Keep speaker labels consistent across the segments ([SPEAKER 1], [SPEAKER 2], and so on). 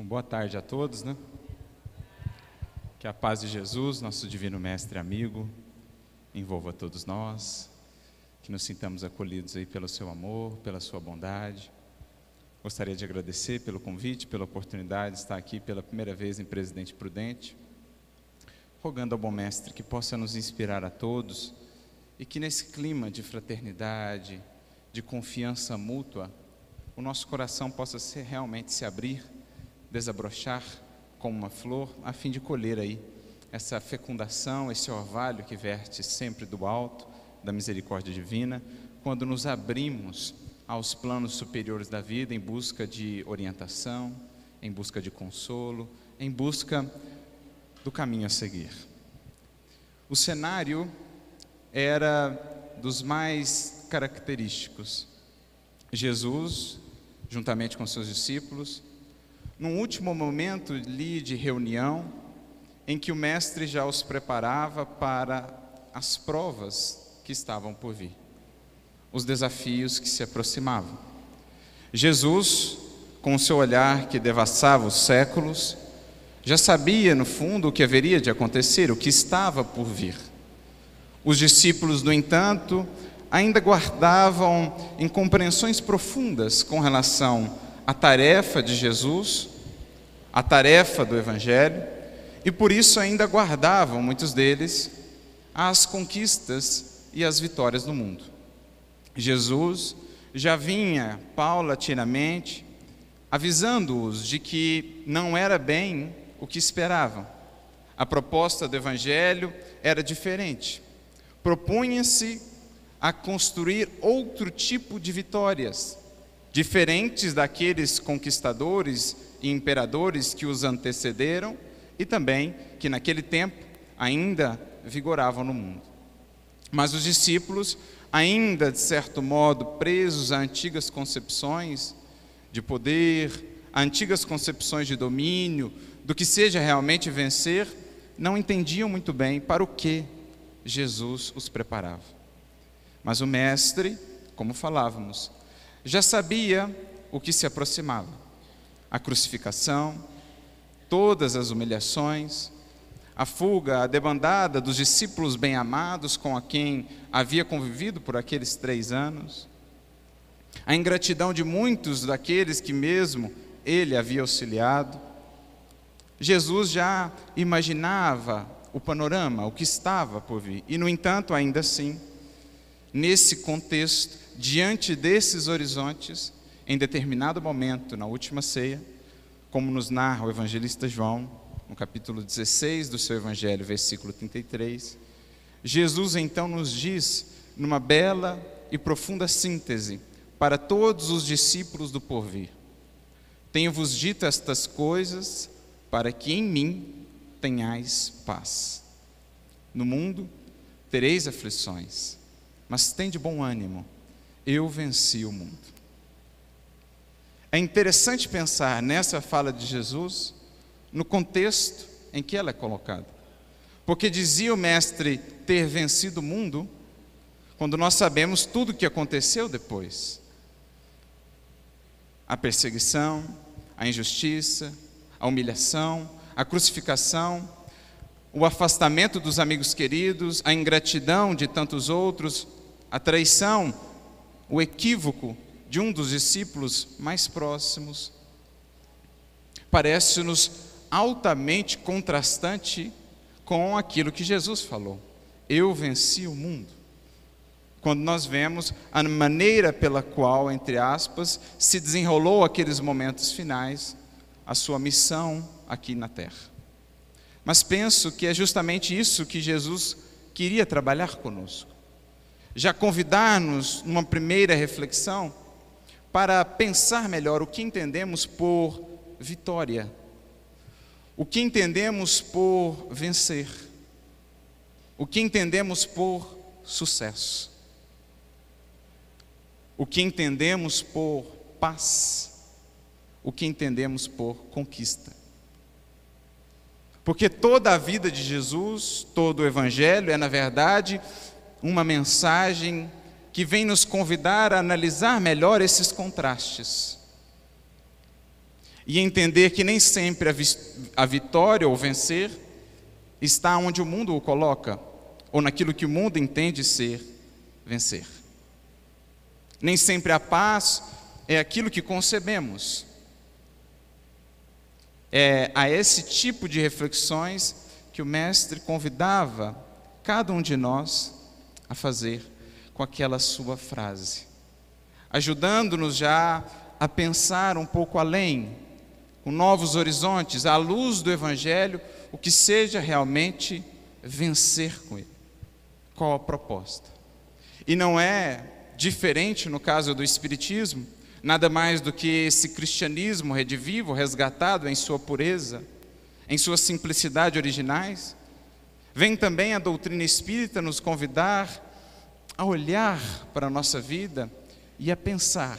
[SPEAKER 1] Bom, boa tarde a todos, né? Que a paz de Jesus, nosso divino mestre e amigo, envolva todos nós, que nos sintamos acolhidos aí pelo seu amor, pela sua bondade. Gostaria de agradecer pelo convite, pela oportunidade de estar aqui pela primeira vez em Presidente Prudente, rogando ao bom mestre que possa nos inspirar a todos e que nesse clima de fraternidade, de confiança mútua, o nosso coração possa ser, realmente se abrir desabrochar como uma flor, a fim de colher aí essa fecundação, esse orvalho que verte sempre do alto, da misericórdia divina, quando nos abrimos aos planos superiores da vida em busca de orientação, em busca de consolo, em busca do caminho a seguir. O cenário era dos mais característicos. Jesus, juntamente com seus discípulos, num último momento ali de reunião, em que o mestre já os preparava para as provas que estavam por vir, os desafios que se aproximavam. Jesus, com o seu olhar que devassava os séculos, já sabia no fundo o que haveria de acontecer, o que estava por vir. Os discípulos, no entanto, ainda guardavam incompreensões profundas com relação à tarefa de Jesus a tarefa do Evangelho e por isso ainda guardavam, muitos deles, as conquistas e as vitórias do mundo. Jesus já vinha paulatinamente avisando-os de que não era bem o que esperavam. A proposta do Evangelho era diferente. Propunha-se a construir outro tipo de vitórias, diferentes daqueles conquistadores e imperadores que os antecederam e também que naquele tempo ainda vigoravam no mundo. Mas os discípulos, ainda de certo modo presos a antigas concepções de poder, a antigas concepções de domínio, do que seja realmente vencer, não entendiam muito bem para o que Jesus os preparava. Mas o Mestre, como falávamos, já sabia o que se aproximava a crucificação, todas as humilhações, a fuga, a debandada dos discípulos bem-amados com a quem havia convivido por aqueles três anos, a ingratidão de muitos daqueles que mesmo ele havia auxiliado. Jesus já imaginava o panorama, o que estava por vir, e no entanto, ainda assim, nesse contexto, diante desses horizontes, em determinado momento, na última ceia, como nos narra o evangelista João, no capítulo 16 do seu evangelho, versículo 33, Jesus então nos diz, numa bela e profunda síntese, para todos os discípulos do porvir: Tenho-vos dito estas coisas para que em mim tenhais paz. No mundo tereis aflições, mas tem de bom ânimo, eu venci o mundo. É interessante pensar nessa fala de Jesus no contexto em que ela é colocada. Porque dizia o mestre ter vencido o mundo, quando nós sabemos tudo o que aconteceu depois. A perseguição, a injustiça, a humilhação, a crucificação, o afastamento dos amigos queridos, a ingratidão de tantos outros, a traição, o equívoco de um dos discípulos mais próximos, parece-nos altamente contrastante com aquilo que Jesus falou. Eu venci o mundo. Quando nós vemos a maneira pela qual, entre aspas, se desenrolou aqueles momentos finais, a sua missão aqui na terra. Mas penso que é justamente isso que Jesus queria trabalhar conosco. Já convidar-nos numa primeira reflexão para pensar melhor o que entendemos por vitória, o que entendemos por vencer, o que entendemos por sucesso, o que entendemos por paz, o que entendemos por conquista. Porque toda a vida de Jesus, todo o Evangelho é, na verdade, uma mensagem que vem nos convidar a analisar melhor esses contrastes. e entender que nem sempre a, vi a vitória ou vencer está onde o mundo o coloca, ou naquilo que o mundo entende ser vencer. Nem sempre a paz é aquilo que concebemos. É a esse tipo de reflexões que o Mestre convidava cada um de nós a fazer com aquela sua frase, ajudando-nos já a pensar um pouco além, com novos horizontes, à luz do Evangelho, o que seja realmente vencer com Ele. Qual a proposta? E não é diferente no caso do Espiritismo, nada mais do que esse cristianismo redivivo, resgatado em sua pureza, em sua simplicidade originais. Vem também a doutrina espírita nos convidar a olhar para a nossa vida e a pensar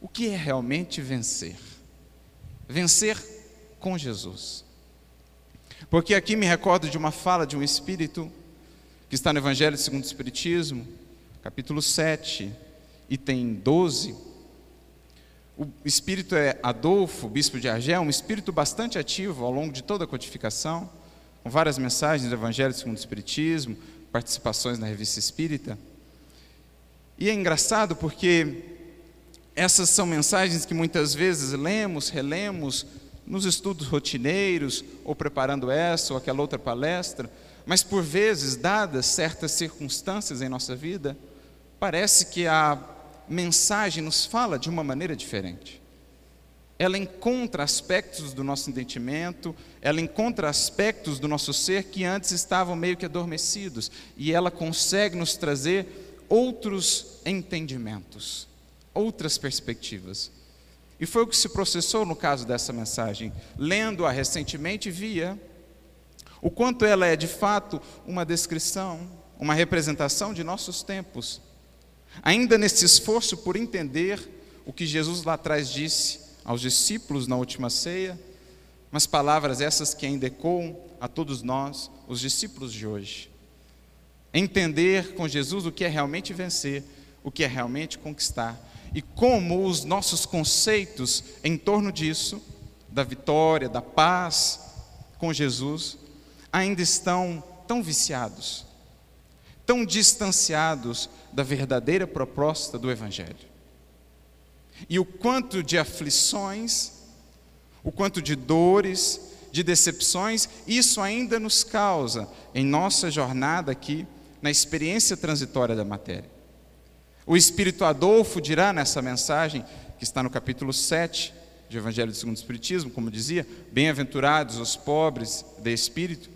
[SPEAKER 1] o que é realmente vencer. Vencer com Jesus. Porque aqui me recordo de uma fala de um espírito que está no Evangelho segundo o Espiritismo, capítulo 7, item 12. O espírito é Adolfo, bispo de Argel, um espírito bastante ativo ao longo de toda a codificação, com várias mensagens do Evangelho segundo o Espiritismo, participações na revista espírita. E é engraçado porque essas são mensagens que muitas vezes lemos, relemos nos estudos rotineiros, ou preparando essa ou aquela outra palestra, mas por vezes, dadas certas circunstâncias em nossa vida, parece que a mensagem nos fala de uma maneira diferente. Ela encontra aspectos do nosso entendimento, ela encontra aspectos do nosso ser que antes estavam meio que adormecidos, e ela consegue nos trazer outros entendimentos, outras perspectivas. E foi o que se processou no caso dessa mensagem. Lendo-a recentemente, via o quanto ela é de fato uma descrição, uma representação de nossos tempos. Ainda nesse esforço por entender o que Jesus lá atrás disse aos discípulos na última ceia, mas palavras essas que ainda ecoam a todos nós, os discípulos de hoje. Entender com Jesus o que é realmente vencer, o que é realmente conquistar e como os nossos conceitos em torno disso, da vitória, da paz com Jesus, ainda estão tão viciados, tão distanciados da verdadeira proposta do Evangelho. E o quanto de aflições, o quanto de dores, de decepções, isso ainda nos causa em nossa jornada aqui, na experiência transitória da matéria. O Espírito Adolfo dirá nessa mensagem, que está no capítulo 7 de Evangelho segundo o Espiritismo, como dizia, bem-aventurados os pobres de espírito.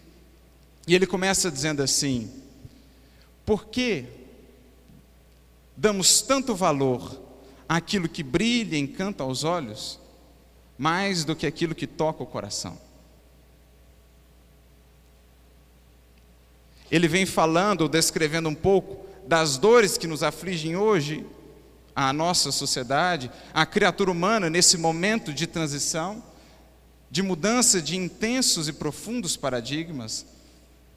[SPEAKER 1] E ele começa dizendo assim: por que damos tanto valor àquilo que brilha e encanta aos olhos, mais do que aquilo que toca o coração? Ele vem falando descrevendo um pouco das dores que nos afligem hoje, a nossa sociedade, a criatura humana nesse momento de transição, de mudança de intensos e profundos paradigmas,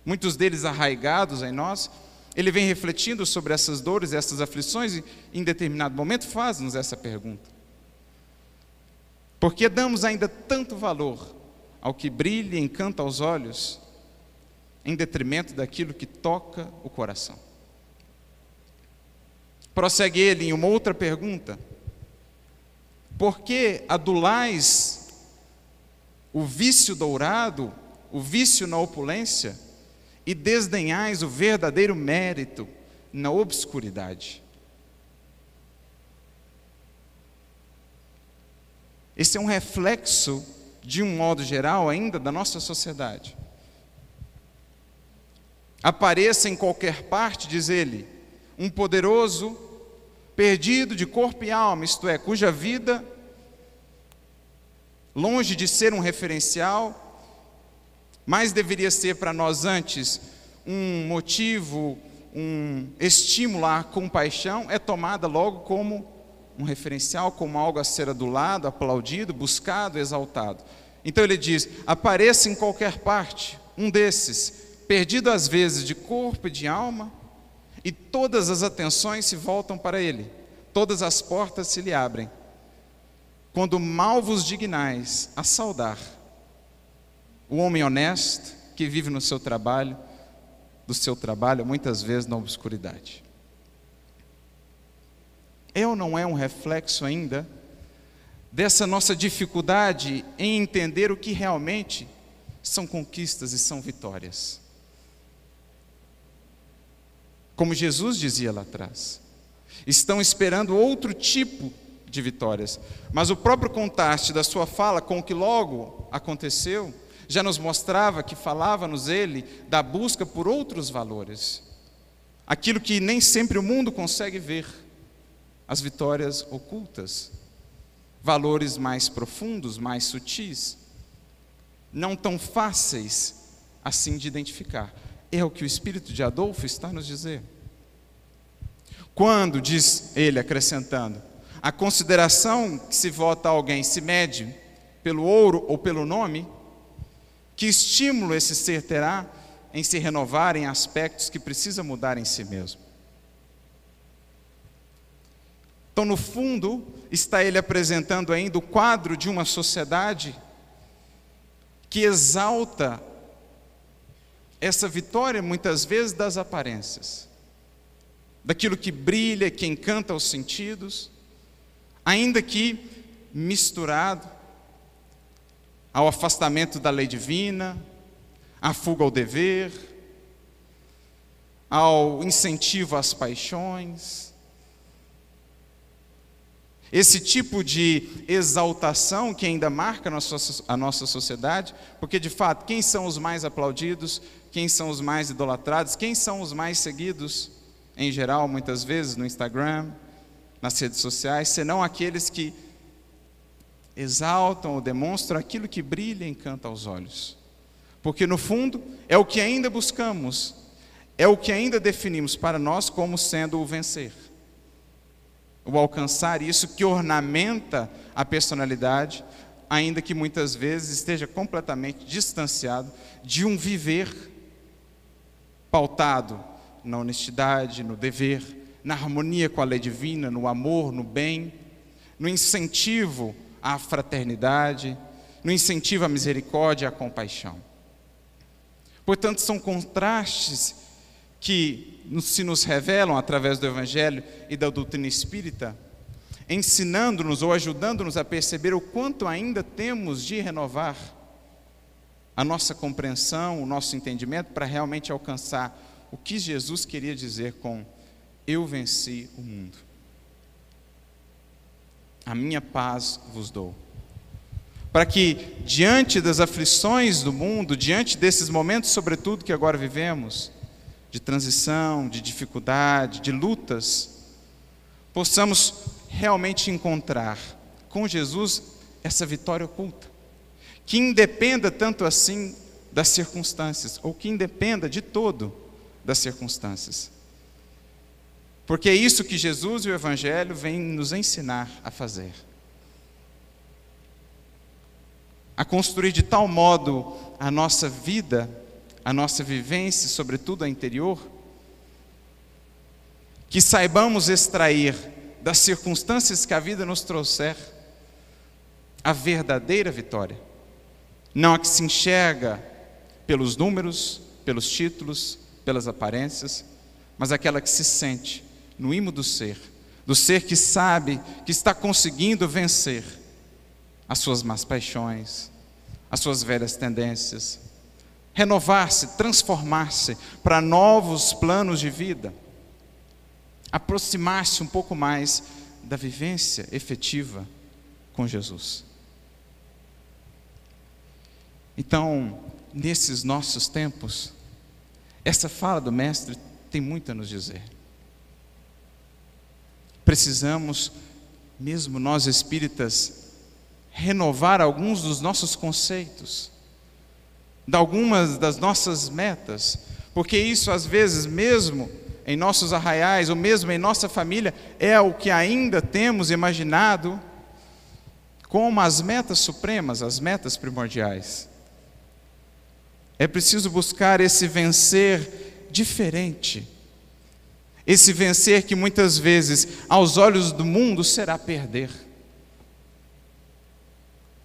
[SPEAKER 1] muitos deles arraigados em nós, ele vem refletindo sobre essas dores, essas aflições e em determinado momento faz-nos essa pergunta. Por que damos ainda tanto valor ao que brilha e encanta aos olhos, em detrimento daquilo que toca o coração? Prossegue ele em uma outra pergunta: Por que adulais o vício dourado, o vício na opulência, e desdenhais o verdadeiro mérito na obscuridade? Esse é um reflexo, de um modo geral, ainda da nossa sociedade. Apareça em qualquer parte, diz ele, um poderoso perdido de corpo e alma, isto é, cuja vida, longe de ser um referencial, mais deveria ser para nós antes um motivo, um estímulo à compaixão, é tomada logo como um referencial, como algo a ser adulado, aplaudido, buscado, exaltado. Então ele diz: apareça em qualquer parte um desses, perdido às vezes de corpo e de alma, e todas as atenções se voltam para ele, todas as portas se lhe abrem. quando mal vos dignais a saudar o homem honesto que vive no seu trabalho, do seu trabalho, muitas vezes na obscuridade. É ou não é um reflexo ainda dessa nossa dificuldade em entender o que realmente são conquistas e são vitórias? Como Jesus dizia lá atrás, estão esperando outro tipo de vitórias. Mas o próprio contraste da sua fala com o que logo aconteceu já nos mostrava que falava-nos ele da busca por outros valores. Aquilo que nem sempre o mundo consegue ver, as vitórias ocultas, valores mais profundos, mais sutis, não tão fáceis assim de identificar. É o que o espírito de Adolfo está nos dizer. Quando, diz ele acrescentando, a consideração que se vota a alguém se mede pelo ouro ou pelo nome, que estímulo esse ser terá em se renovar em aspectos que precisa mudar em si mesmo? Então, no fundo, está ele apresentando ainda o quadro de uma sociedade que exalta essa vitória, muitas vezes, das aparências, daquilo que brilha, que encanta os sentidos, ainda que misturado ao afastamento da lei divina, à fuga ao dever, ao incentivo às paixões. Esse tipo de exaltação que ainda marca a nossa, sociedade, porque de fato, quem são os mais aplaudidos, quem são os mais idolatrados, quem são os mais seguidos, em geral, muitas vezes no Instagram, nas redes sociais, senão aqueles que exaltam ou demonstram aquilo que brilha e encanta aos olhos. Porque no fundo é o que ainda buscamos, é o que ainda definimos para nós como sendo o vencer. O alcançar isso que ornamenta a personalidade, ainda que muitas vezes esteja completamente distanciado de um viver pautado na honestidade, no dever, na harmonia com a lei divina, no amor, no bem, no incentivo à fraternidade, no incentivo à misericórdia e à compaixão. Portanto, são contrastes que se nos revelam através do Evangelho e da doutrina espírita, ensinando-nos ou ajudando-nos a perceber o quanto ainda temos de renovar a nossa compreensão, o nosso entendimento, para realmente alcançar o que Jesus queria dizer com eu venci o mundo. A minha paz vos dou. Para que, diante das aflições do mundo, diante desses momentos, sobretudo que agora vivemos, de transição, de dificuldade, de lutas, possamos realmente encontrar com Jesus essa vitória oculta, que independa tanto assim das circunstâncias, ou que independa de todo das circunstâncias porque é isso que Jesus e o Evangelho vêm nos ensinar a fazer. A construir de tal modo a nossa vida, a nossa vivência, sobretudo a interior, que saibamos extrair das circunstâncias que a vida nos trouxer a verdadeira vitória. Não a que se enxerga pelos números, pelos títulos, pelas aparências, mas aquela que se sente no imo do ser, do ser que sabe que está conseguindo vencer as suas más paixões, as suas velhas tendências, renovar-se, transformar-se para novos planos de vida, aproximar-se um pouco mais da vivência efetiva com Jesus. Então, nesses nossos tempos, essa fala do Mestre tem muito a nos dizer precisamos, mesmo nós espíritas, renovar alguns dos nossos conceitos, de algumas das nossas metas, porque isso às vezes, mesmo em nossos arraiais, ou mesmo em nossa família, é o que ainda temos imaginado como as metas supremas, as metas primordiais. É preciso buscar esse vencer diferente esse vencer que muitas vezes, aos olhos do mundo, será perder.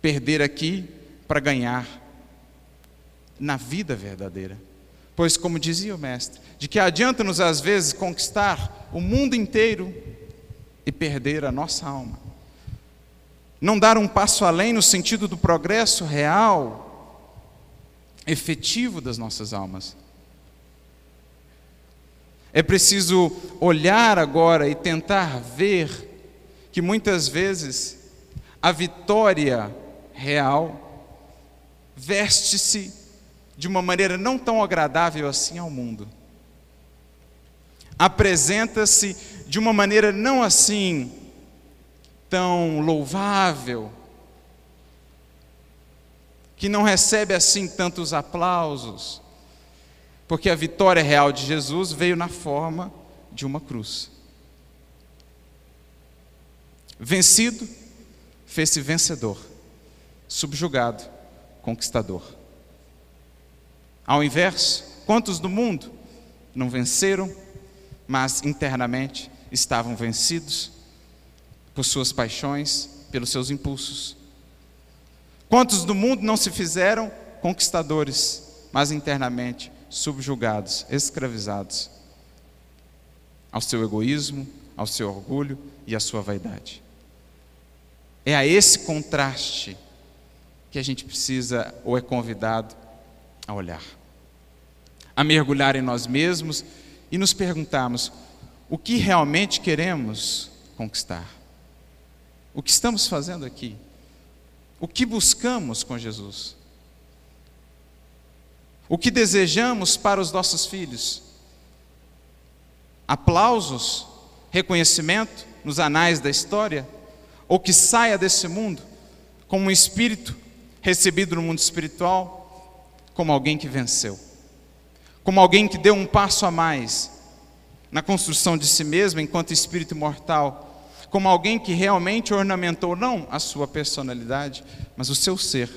[SPEAKER 1] perder aqui para ganhar na vida verdadeira. Pois, como dizia o Mestre, de que adianta-nos às vezes conquistar o mundo inteiro e perder a nossa alma. Não dar um passo além no sentido do progresso real, efetivo das nossas almas. É preciso olhar agora e tentar ver que muitas vezes a vitória real veste-se de uma maneira não tão agradável assim ao mundo. Apresenta-se de uma maneira não assim tão louvável, que não recebe assim tantos aplausos porque a vitória real de Jesus veio na forma de uma cruz. Vencido, fez-se vencedor. Subjugado, conquistador. Ao inverso, quantos do mundo não venceram, mas internamente estavam vencidos por suas paixões, pelos seus impulsos? Quantos do mundo não se fizeram conquistadores, mas internamente subjugados, escravizados ao seu egoísmo, ao seu orgulho e à sua vaidade. É a esse contraste que a gente precisa ou é convidado a olhar, a mergulhar em nós mesmos e nos perguntarmos o que realmente queremos conquistar, o que estamos fazendo aqui, o que buscamos com Jesus. O que desejamos para os nossos filhos? Aplausos, reconhecimento nos anais da história? Ou que saia desse mundo como um espírito recebido no mundo espiritual, como alguém que venceu, como alguém que deu um passo a mais na construção de si mesmo enquanto espírito mortal, como alguém que realmente ornamentou não a sua personalidade, mas o seu ser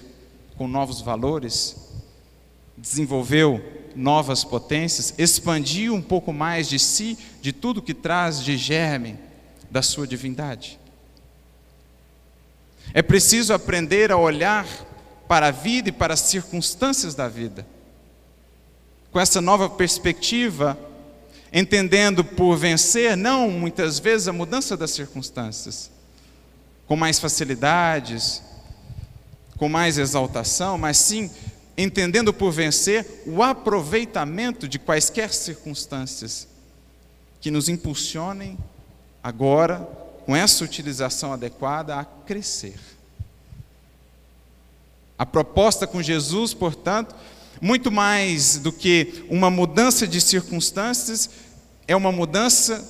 [SPEAKER 1] com novos valores, desenvolveu novas potências, expandiu um pouco mais de si, de tudo que traz de germe da sua divindade. É preciso aprender a olhar para a vida e para as circunstâncias da vida. Com essa nova perspectiva, entendendo por vencer não muitas vezes a mudança das circunstâncias, com mais facilidades, com mais exaltação, mas sim entendendo por vencer o aproveitamento de quaisquer circunstâncias que nos impulsionem agora, com essa utilização adequada, a crescer. A proposta com Jesus, portanto, muito mais do que uma mudança de circunstâncias, é uma mudança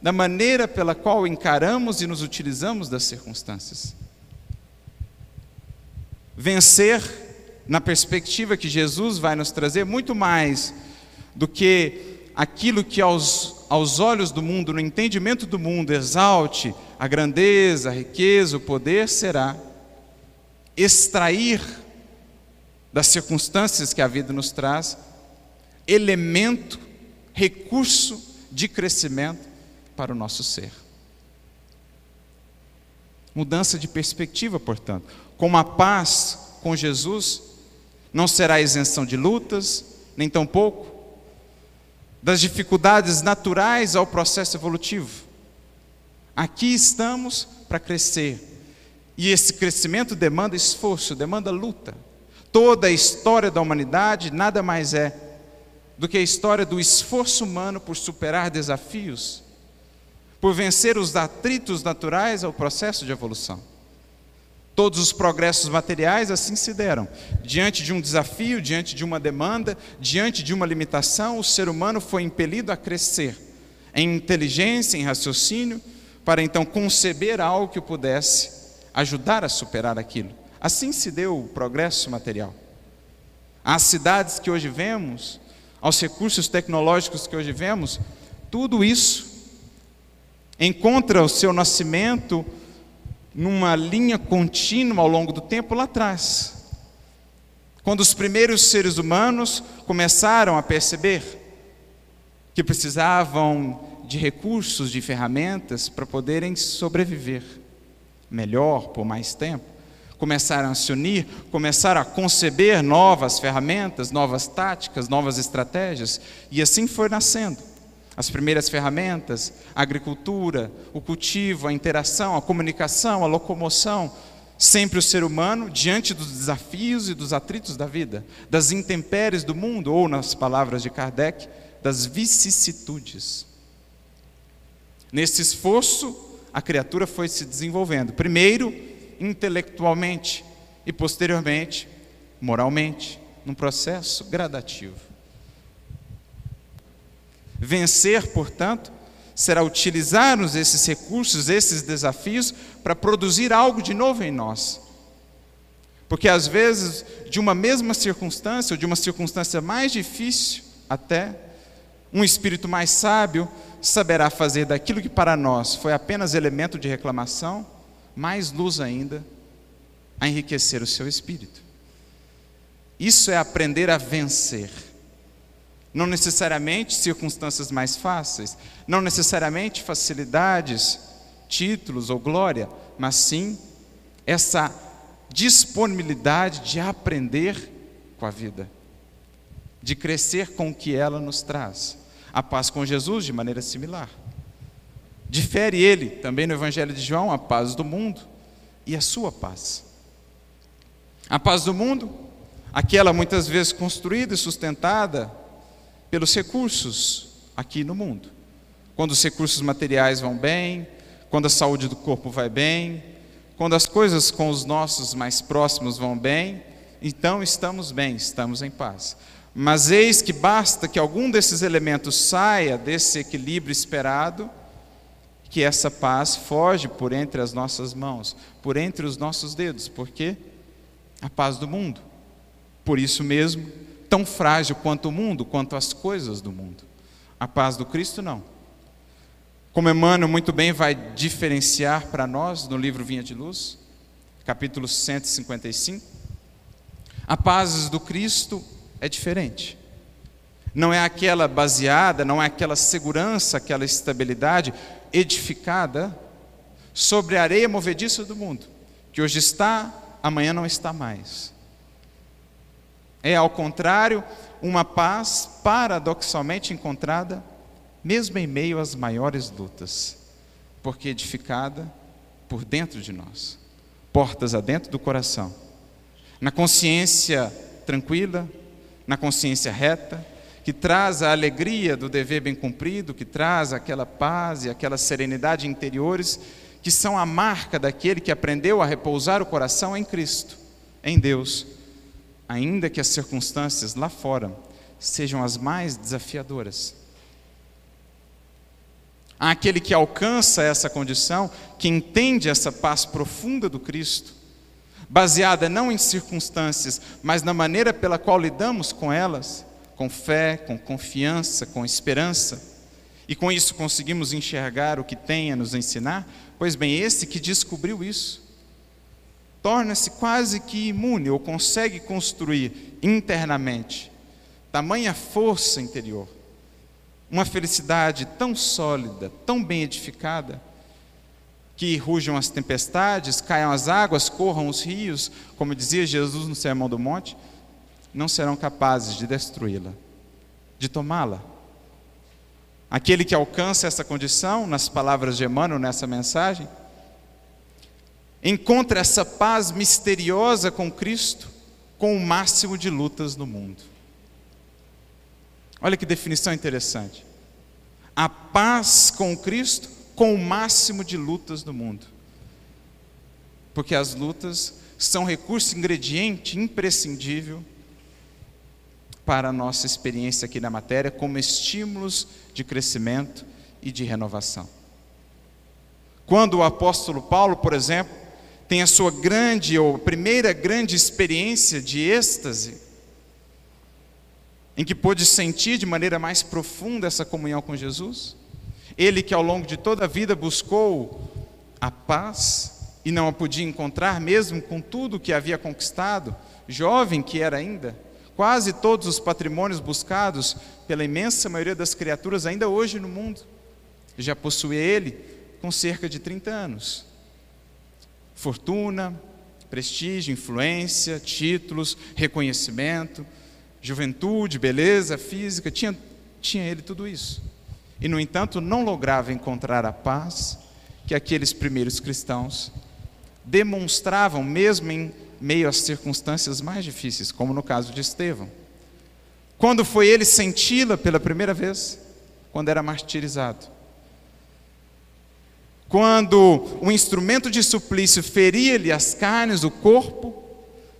[SPEAKER 1] da maneira pela qual encaramos e nos utilizamos das circunstâncias. Vencer na perspectiva que Jesus vai nos trazer, muito mais do que aquilo que aos, aos olhos do mundo, no entendimento do mundo, exalte a grandeza, a riqueza, o poder, será extrair das circunstâncias que a vida nos traz elemento, recurso de crescimento para o nosso ser. Mudança de perspectiva, portanto. Com a paz com Jesus, não será isenção de lutas, nem tampouco das dificuldades naturais ao processo evolutivo. Aqui estamos para crescer. E esse crescimento demanda esforço, demanda luta. Toda a história da humanidade nada mais é do que a história do esforço humano por superar desafios, por vencer os atritos naturais ao processo de evolução. Todos os progressos materiais assim se deram. Diante de um desafio, diante de uma demanda, diante de uma limitação, o ser humano foi impelido a crescer em inteligência, em raciocínio, para então conceber algo que pudesse ajudar a superar aquilo. Assim se deu o progresso material. As cidades que hoje vemos, aos recursos tecnológicos que hoje vemos, tudo isso encontra o seu nascimento numa linha contínua ao longo do tempo lá atrás. Quando os primeiros seres humanos começaram a perceber que precisavam de recursos, de ferramentas para poderem sobreviver melhor por mais tempo, começaram a se unir, começaram a conceber novas ferramentas, novas táticas, novas estratégias, e assim foi nascendo. As primeiras ferramentas, a agricultura, o cultivo, a interação, a comunicação, a locomoção, sempre o ser humano diante dos desafios e dos atritos da vida, das intempéries do mundo, ou nas palavras de Kardec, das vicissitudes. Nesse esforço, a criatura foi se desenvolvendo. Primeiro, intelectualmente e posteriormente, moralmente, num processo gradativo. Vencer, portanto, será utilizarmos esses recursos, esses desafios, para produzir algo de novo em nós. Porque às vezes, de uma mesma circunstância, ou de uma circunstância mais difícil até, um espírito mais sábio saberá fazer daquilo que para nós foi apenas elemento de reclamação, mais luz ainda, a enriquecer o seu espírito. Isso é aprender a vencer. Não necessariamente circunstâncias mais fáceis, não necessariamente facilidades, títulos ou glória, mas sim essa disponibilidade de aprender com a vida, de crescer com o que ela nos traz. A paz com Jesus, de maneira similar. Difere ele, também no Evangelho de João, a paz do mundo e a sua paz. A paz do mundo, aquela muitas vezes construída e sustentada pelos recursos aqui no mundo. Quando os recursos materiais vão bem, quando a saúde do corpo vai bem, quando as coisas com os nossos mais próximos vão bem, então estamos bem, estamos em paz. Mas eis que basta que algum desses elementos saia desse equilíbrio esperado, que essa paz foge por entre as nossas mãos, por entre os nossos dedos, porque a paz do mundo. Por isso mesmo, tão frágil quanto o mundo, quanto as coisas do mundo. A paz do Cristo não. Como Emmanuel muito bem vai diferenciar para nós no livro Vinha de Luz, capítulo 155, a paz do Cristo é diferente. Não é aquela baseada, não é aquela segurança, aquela estabilidade edificada sobre a areia movediça do mundo, que hoje está, amanhã não está mais. É, ao contrário, uma paz paradoxalmente encontrada, mesmo em meio às maiores lutas, porque edificada por dentro de nós, portas adentro do coração, na consciência tranquila, na consciência reta, que traz a alegria do dever bem cumprido, que traz aquela paz e aquela serenidade interiores, que são a marca daquele que aprendeu a repousar o coração em Cristo, em Deus, ainda que as circunstâncias lá fora sejam as mais desafiadoras. Aquele que alcança essa condição, que entende essa paz profunda do Cristo, baseada não em circunstâncias, mas na maneira pela qual lidamos com elas, com fé, com confiança, com esperança, e com isso conseguimos enxergar o que tem a nos ensinar, pois bem, esse que descobriu isso, torna-se quase que imune ou consegue construir internamente tamanha força interior, uma felicidade tão sólida, tão bem edificada, que rujam as tempestades, caiam as águas, corram os rios, como dizia Jesus no Sermão do Monte, não serão capazes de destruí-la, de tomá-la. Aquele que alcança essa condição, nas palavras de Emmanuel nessa mensagem, encontra essa paz misteriosa com Cristo, com o máximo de lutas no mundo. Olha que definição interessante. A paz com Cristo com o máximo de lutas do mundo. Porque as lutas são recurso ingrediente imprescindível para a nossa experiência aqui na matéria, como estímulos de crescimento e de renovação. Quando o apóstolo Paulo, por exemplo, tem a sua grande ou primeira grande experiência de êxtase, em que pôde sentir de maneira mais profunda essa comunhão com Jesus, ele que ao longo de toda a vida buscou a paz e não a podia encontrar, mesmo com tudo que havia conquistado, jovem que era ainda, quase todos os patrimônios buscados pela imensa maioria das criaturas ainda hoje no mundo, já possuía ele com cerca de 30 anos. Fortuna, prestígio, influência, títulos, reconhecimento, juventude, beleza física, tinha, tinha ele tudo isso. E, no entanto, não lograva encontrar a paz que aqueles primeiros cristãos demonstravam, mesmo em meio às circunstâncias mais difíceis, como no caso de Estevão. Quando foi ele senti-la pela primeira vez? Quando era martirizado. Quando o instrumento de suplício feria-lhe as carnes, o corpo,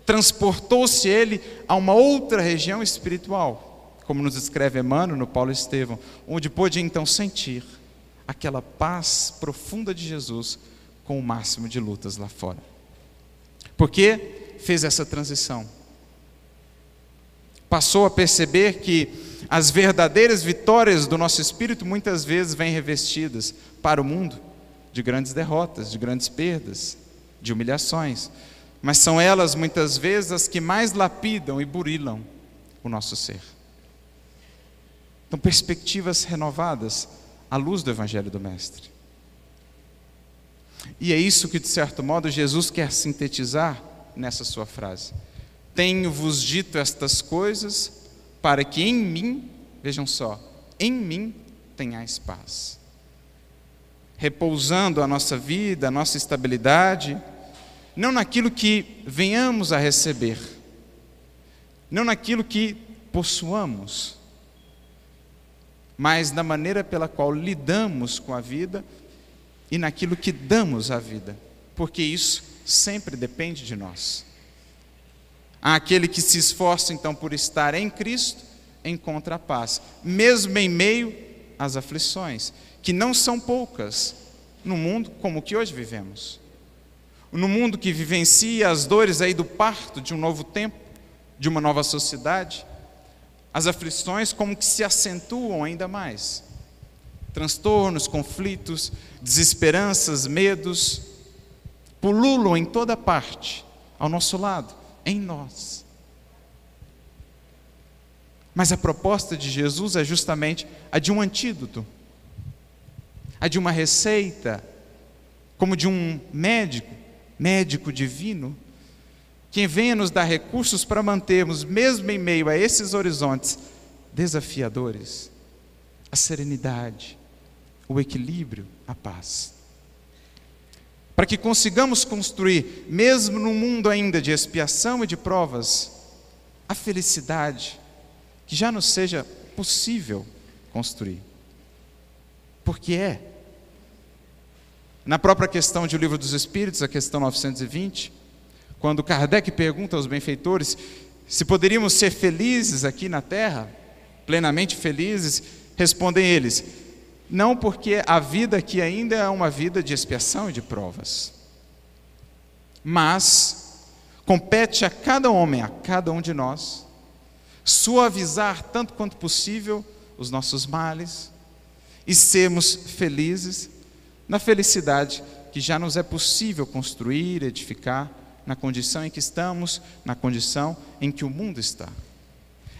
[SPEAKER 1] transportou-se ele a uma outra região espiritual, como nos escreve Emmanuel no Paulo Estevão, onde pôde então sentir aquela paz profunda de Jesus com o máximo de lutas lá fora. Porque fez essa transição. Passou a perceber que as verdadeiras vitórias do nosso espírito muitas vezes vêm revestidas para o mundo de grandes derrotas, de grandes perdas, de humilhações, mas são elas muitas vezes as que mais lapidam e burilam o nosso ser. Então, perspectivas renovadas à luz do Evangelho do Mestre. E é isso que, de certo modo, Jesus quer sintetizar nessa sua frase. Tenho-vos dito estas coisas para que em mim, vejam só, em mim tenhais paz repousando a nossa vida, a nossa estabilidade, não naquilo que venhamos a receber, não naquilo que possuamos, mas na maneira pela qual lidamos com a vida e naquilo que damos à vida, porque isso sempre depende de nós. Aquele que se esforça então por estar em Cristo, encontra a paz, mesmo em meio às aflições que não são poucas no mundo como o que hoje vivemos. No mundo que vivencia as dores aí do parto de um novo tempo, de uma nova sociedade, as aflições como que se acentuam ainda mais. Transtornos, conflitos, desesperanças, medos pululam em toda parte, ao nosso lado, em nós. Mas a proposta de Jesus é justamente a de um antídoto a de uma receita, como de um médico, médico divino, que venha nos dar recursos para mantermos, mesmo em meio a esses horizontes desafiadores, a serenidade, o equilíbrio, a paz. Para que consigamos construir, mesmo num mundo ainda de expiação e de provas, a felicidade que já nos seja possível construir. Porque é na própria questão de O Livro dos Espíritos, a questão 920, quando Kardec pergunta aos benfeitores se poderíamos ser felizes aqui na terra, plenamente felizes, respondem eles: não, porque a vida aqui ainda é uma vida de expiação e de provas. Mas compete a cada homem, a cada um de nós, suavizar tanto quanto possível os nossos males e sermos felizes na felicidade que já nos é possível construir, edificar, na condição em que estamos, na condição em que o mundo está.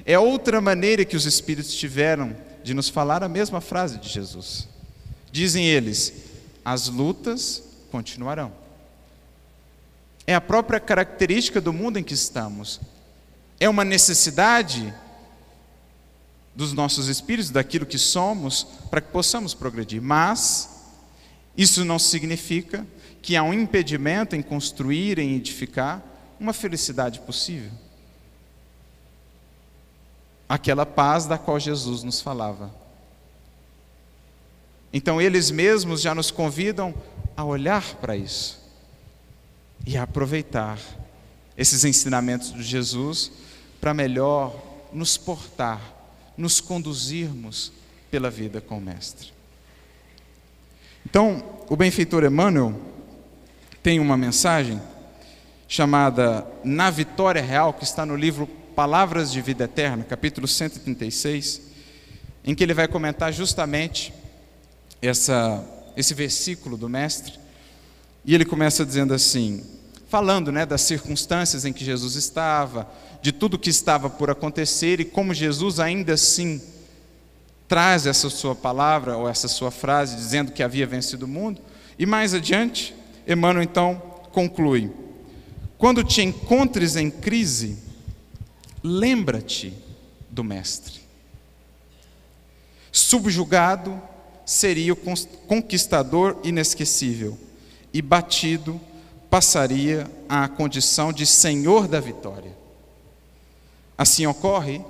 [SPEAKER 1] É outra maneira que os Espíritos tiveram de nos falar a mesma frase de Jesus. Dizem eles: as lutas continuarão. É a própria característica do mundo em que estamos. É uma necessidade dos nossos espíritos, daquilo que somos, para que possamos progredir. Mas isso não significa que há um impedimento em construir, em edificar uma felicidade possível. Aquela paz da qual Jesus nos falava. Então, eles mesmos já nos convidam a olhar para isso e a aproveitar esses ensinamentos de Jesus para melhor nos portar, nos conduzirmos pela vida com o Mestre. Então, o benfeitor Emmanuel tem uma mensagem chamada Na Vitória Real, que está no livro Palavras de Vida Eterna, capítulo 136, em que ele vai comentar justamente essa, esse versículo do Mestre. E ele começa dizendo assim, falando né, das circunstâncias em que Jesus estava, de tudo que estava por acontecer e como Jesus ainda assim traz essa sua palavra ou essa sua frase dizendo que havia vencido o mundo. E mais adiante, Emmanuel então conclui: Quando te encontres em crise, lembra-te do Mestre. Subjugado seria o conquistador inesquecível, e batido passaria à condição de senhor da vitória. Assim ocorre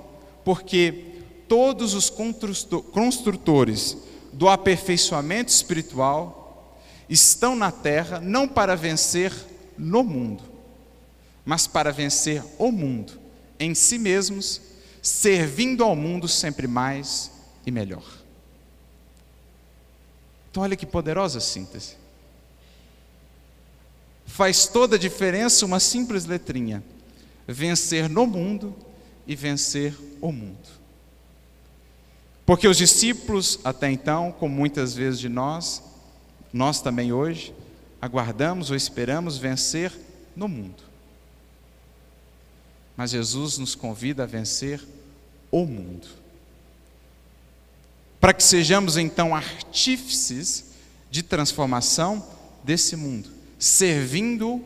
[SPEAKER 1] porque todos os construtores do aperfeiçoamento espiritual estão na terra não para vencer no mundo, mas para vencer o mundo em si mesmos, servindo ao mundo sempre mais e melhor. Então, olha que poderosa síntese. Faz toda a diferença uma simples letrinha: vencer no mundo e vencer o mundo. Porque os discípulos, até então, como muitas vezes de nós, nós também hoje, aguardamos ou esperamos vencer no mundo. Mas Jesus nos convida a vencer o mundo. Para que sejamos então artífices de transformação desse mundo, servindo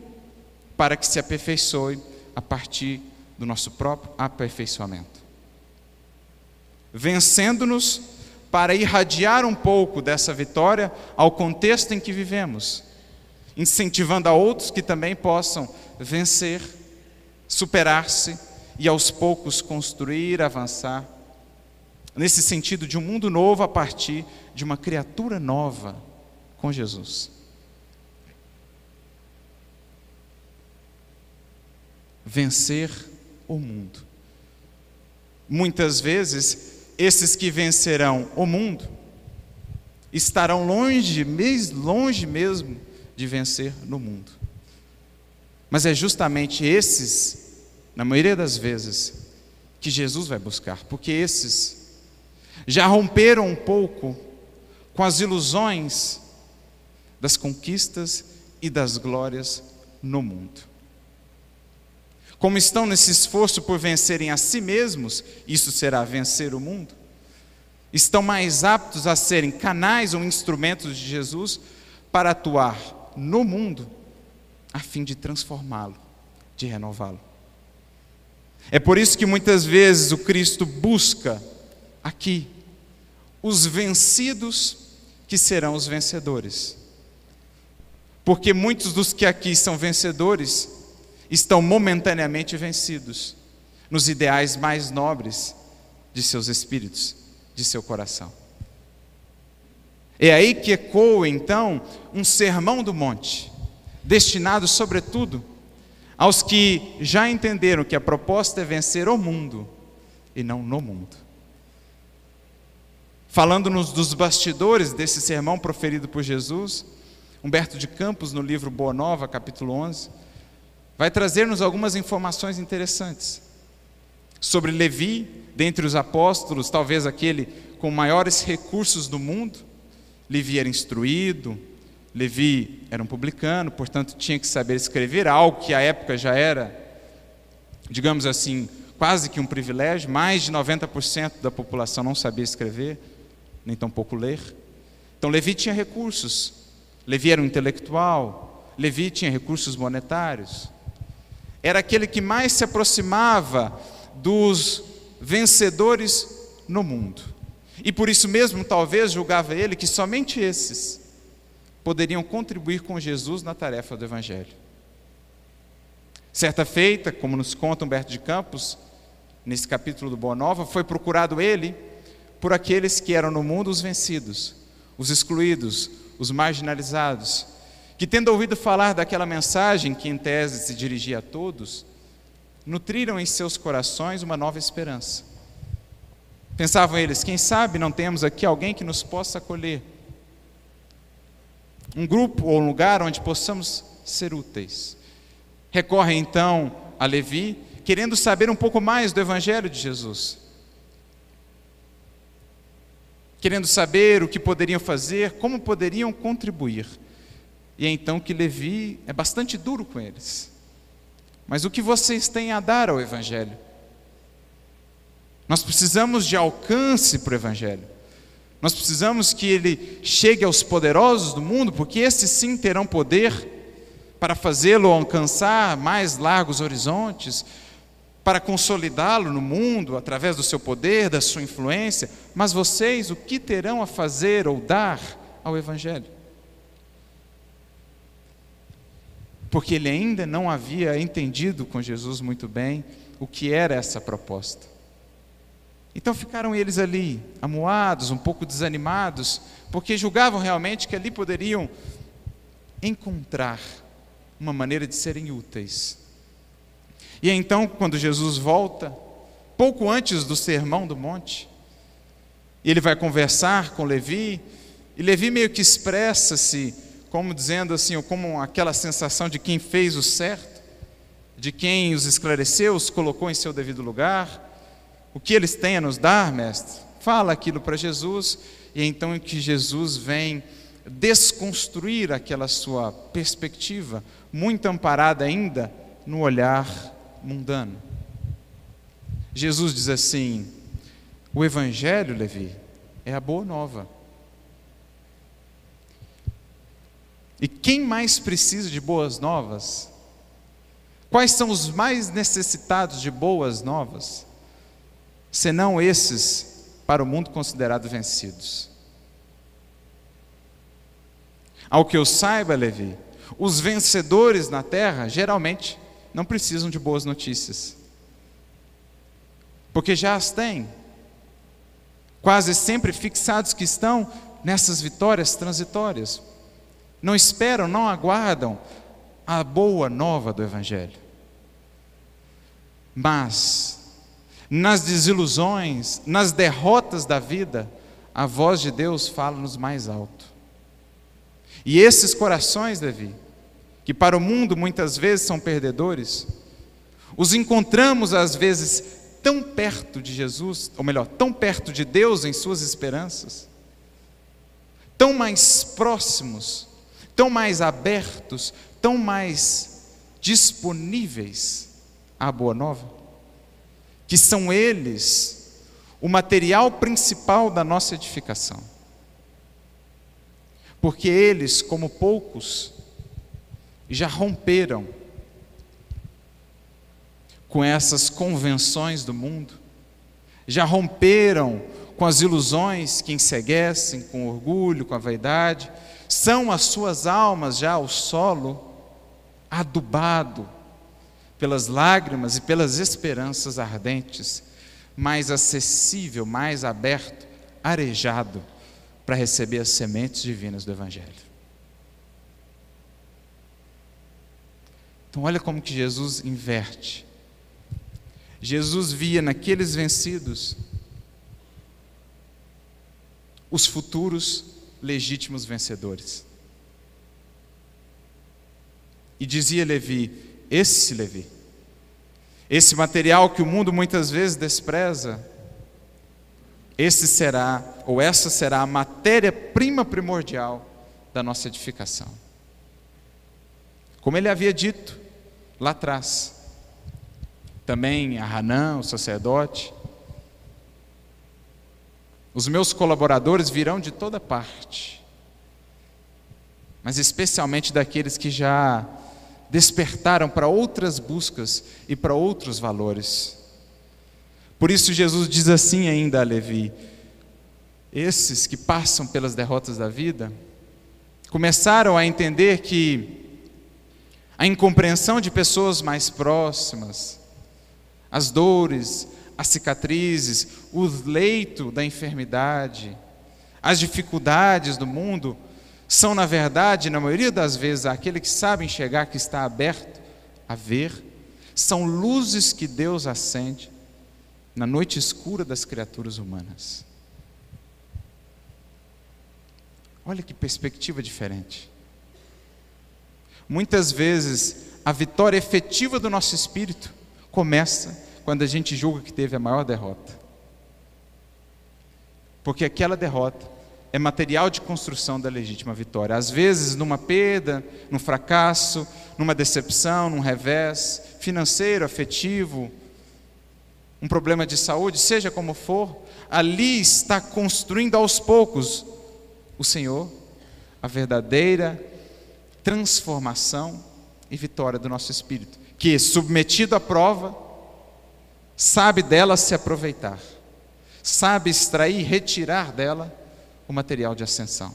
[SPEAKER 1] para que se aperfeiçoe a partir do nosso próprio aperfeiçoamento. Vencendo-nos para irradiar um pouco dessa vitória ao contexto em que vivemos, incentivando a outros que também possam vencer, superar-se e aos poucos construir, avançar, nesse sentido de um mundo novo a partir de uma criatura nova com Jesus. Vencer o mundo. Muitas vezes, esses que vencerão o mundo estarão longe, longe mesmo de vencer no mundo. Mas é justamente esses, na maioria das vezes, que Jesus vai buscar, porque esses já romperam um pouco com as ilusões das conquistas e das glórias no mundo como estão nesse esforço por vencerem a si mesmos, isso será vencer o mundo, estão mais aptos a serem canais ou instrumentos de Jesus para atuar no mundo, a fim de transformá-lo, de renová-lo. É por isso que muitas vezes o Cristo busca aqui os vencidos que serão os vencedores. Porque muitos dos que aqui são vencedores estão momentaneamente vencidos nos ideais mais nobres de seus espíritos, de seu coração. É aí que ecoa então um sermão do monte, destinado sobretudo aos que já entenderam que a proposta é vencer o mundo e não no mundo. Falando-nos dos bastidores desse sermão proferido por Jesus, Humberto de Campos, no livro Boa Nova, capítulo 11, vai trazer-nos algumas informações interessantes sobre Levi, dentre os apóstolos, talvez aquele com maiores recursos do mundo. Levi era instruído, Levi era um publicano, portanto tinha que saber escrever, algo que à época já era, digamos assim, quase que um privilégio. Mais de 90% da população não sabia escrever, nem tampouco ler. Então Levi tinha recursos. Levi era um intelectual, Levi tinha recursos monetários era aquele que mais se aproximava dos vencedores no mundo. E por isso mesmo, talvez, julgava ele que somente esses poderiam contribuir com Jesus na tarefa do Evangelho. Certa feita, como nos conta Humberto de Campos, nesse capítulo do Boa Nova, foi procurado ele por aqueles que eram no mundo os vencidos, os excluídos, os marginalizados, que, tendo ouvido falar daquela mensagem que em tese se dirigia a todos, nutriram em seus corações uma nova esperança. Pensavam eles: quem sabe não temos aqui alguém que nos possa acolher? Um grupo ou um lugar onde possamos ser úteis. Recorrem então a Levi, querendo saber um pouco mais do Evangelho de Jesus. Querendo saber o que poderiam fazer, como poderiam contribuir. E é então que Levi é bastante duro com eles. Mas o que vocês têm a dar ao Evangelho? Nós precisamos de alcance para o Evangelho. Nós precisamos que ele chegue aos poderosos do mundo, porque esses sim terão poder para fazê-lo alcançar mais largos horizontes, para consolidá-lo no mundo através do seu poder, da sua influência, mas vocês o que terão a fazer ou dar ao Evangelho? Porque ele ainda não havia entendido com Jesus muito bem o que era essa proposta. Então ficaram eles ali, amuados, um pouco desanimados, porque julgavam realmente que ali poderiam encontrar uma maneira de serem úteis. E então, quando Jesus volta, pouco antes do sermão do monte, ele vai conversar com Levi, e Levi meio que expressa-se como dizendo assim, como aquela sensação de quem fez o certo, de quem os esclareceu, os colocou em seu devido lugar. O que eles têm a nos dar, mestre? Fala aquilo para Jesus, e é então que Jesus vem desconstruir aquela sua perspectiva, muito amparada ainda no olhar mundano. Jesus diz assim: o Evangelho, Levi, é a boa nova. E quem mais precisa de boas novas? Quais são os mais necessitados de boas novas? Senão esses para o mundo considerado vencidos. Ao que eu saiba, Levi, os vencedores na terra geralmente não precisam de boas notícias, porque já as têm, quase sempre fixados que estão nessas vitórias transitórias não esperam, não aguardam a boa nova do Evangelho. Mas, nas desilusões, nas derrotas da vida, a voz de Deus fala-nos mais alto. E esses corações, Davi, que para o mundo muitas vezes são perdedores, os encontramos às vezes tão perto de Jesus, ou melhor, tão perto de Deus em suas esperanças, tão mais próximos tão mais abertos, tão mais disponíveis à boa nova, que são eles o material principal da nossa edificação. Porque eles, como poucos, já romperam com essas convenções do mundo, já romperam com as ilusões que enseguecem, com orgulho, com a vaidade, são as suas almas já o solo adubado pelas lágrimas e pelas esperanças ardentes, mais acessível, mais aberto, arejado para receber as sementes divinas do Evangelho. Então, olha como que Jesus inverte. Jesus via naqueles vencidos os futuros legítimos vencedores. E dizia Levi: esse Levi, esse material que o mundo muitas vezes despreza, esse será, ou essa será a matéria-prima primordial da nossa edificação. Como ele havia dito lá atrás, também a Hanã, o sacerdote, os meus colaboradores virão de toda parte, mas especialmente daqueles que já despertaram para outras buscas e para outros valores. Por isso, Jesus diz assim ainda a Levi: esses que passam pelas derrotas da vida começaram a entender que a incompreensão de pessoas mais próximas, as dores, as cicatrizes, o leito da enfermidade, as dificuldades do mundo, são, na verdade, na maioria das vezes, aquele que sabe enxergar que está aberto a ver, são luzes que Deus acende na noite escura das criaturas humanas. Olha que perspectiva diferente. Muitas vezes, a vitória efetiva do nosso espírito começa quando a gente julga que teve a maior derrota. Porque aquela derrota é material de construção da legítima vitória. Às vezes, numa perda, num fracasso, numa decepção, num revés financeiro, afetivo, um problema de saúde, seja como for, ali está construindo aos poucos o Senhor, a verdadeira transformação e vitória do nosso espírito, que, submetido à prova, sabe dela se aproveitar, sabe extrair, retirar dela o material de ascensão.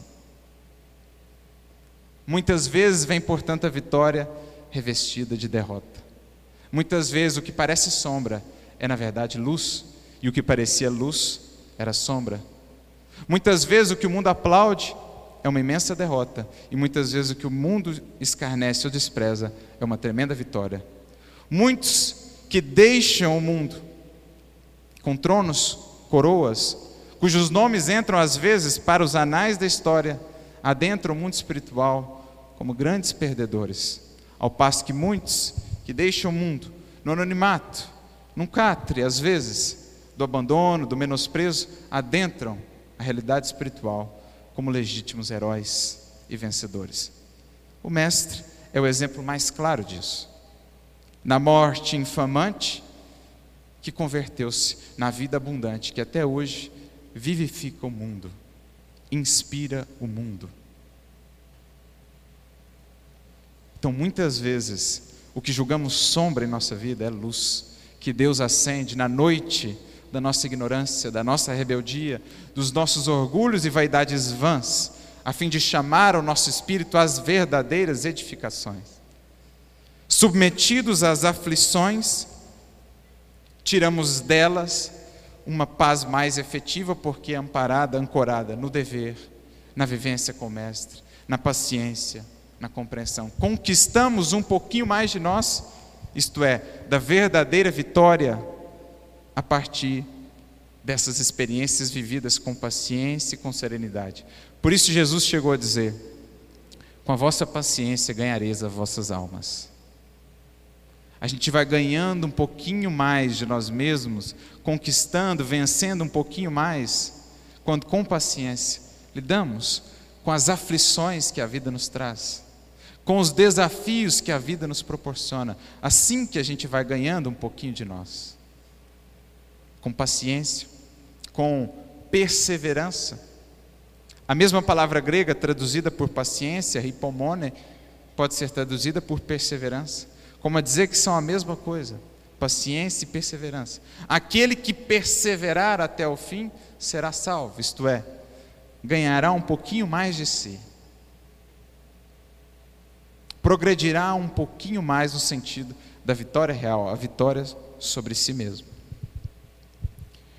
[SPEAKER 1] Muitas vezes vem, portanto, a vitória revestida de derrota. Muitas vezes o que parece sombra é, na verdade, luz, e o que parecia luz era sombra. Muitas vezes o que o mundo aplaude é uma imensa derrota, e muitas vezes o que o mundo escarnece ou despreza é uma tremenda vitória. Muitos que deixam o mundo com tronos, coroas, cujos nomes entram às vezes para os anais da história, adentram o mundo espiritual como grandes perdedores, ao passo que muitos que deixam o mundo no anonimato, num catre, às vezes, do abandono, do menosprezo, adentram a realidade espiritual como legítimos heróis e vencedores. O Mestre é o exemplo mais claro disso. Na morte infamante, que converteu-se na vida abundante, que até hoje vivifica o mundo, inspira o mundo. Então, muitas vezes, o que julgamos sombra em nossa vida é luz, que Deus acende na noite da nossa ignorância, da nossa rebeldia, dos nossos orgulhos e vaidades vãs, a fim de chamar o nosso espírito às verdadeiras edificações. Submetidos às aflições, tiramos delas uma paz mais efetiva, porque é amparada, ancorada no dever, na vivência com o Mestre, na paciência, na compreensão. Conquistamos um pouquinho mais de nós, isto é, da verdadeira vitória a partir dessas experiências vividas com paciência e com serenidade. Por isso Jesus chegou a dizer: Com a vossa paciência ganhareis as vossas almas. A gente vai ganhando um pouquinho mais de nós mesmos, conquistando, vencendo um pouquinho mais, quando com paciência lidamos com as aflições que a vida nos traz, com os desafios que a vida nos proporciona. Assim que a gente vai ganhando um pouquinho de nós com paciência, com perseverança. A mesma palavra grega traduzida por paciência, hipomone, pode ser traduzida por perseverança, como a dizer que são a mesma coisa, paciência e perseverança. Aquele que perseverar até o fim será salvo, isto é, ganhará um pouquinho mais de si. Progredirá um pouquinho mais no sentido da vitória real, a vitória sobre si mesmo.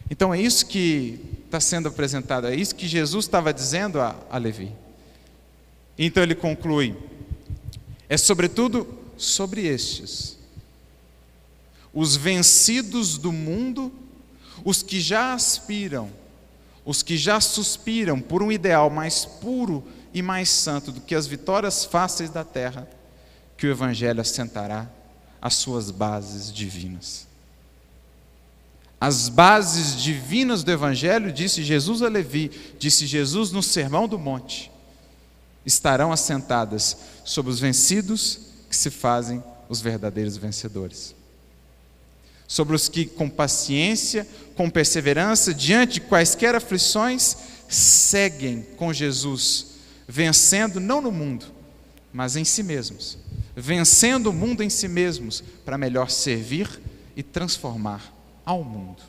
[SPEAKER 1] Então é isso que está sendo apresentado, é isso que Jesus estava dizendo a, a Levi. Então ele conclui: é sobretudo sobre estes, os vencidos do mundo, os que já aspiram, os que já suspiram por um ideal mais puro e mais santo do que as vitórias fáceis da terra, que o Evangelho assentará as suas bases divinas. As bases divinas do Evangelho, disse Jesus a Levi, disse Jesus no Sermão do Monte, estarão assentadas sobre os vencidos que se fazem os verdadeiros vencedores. Sobre os que, com paciência, com perseverança, diante de quaisquer aflições, seguem com Jesus, vencendo não no mundo, mas em si mesmos, vencendo o mundo em si mesmos, para melhor servir e transformar ao mundo.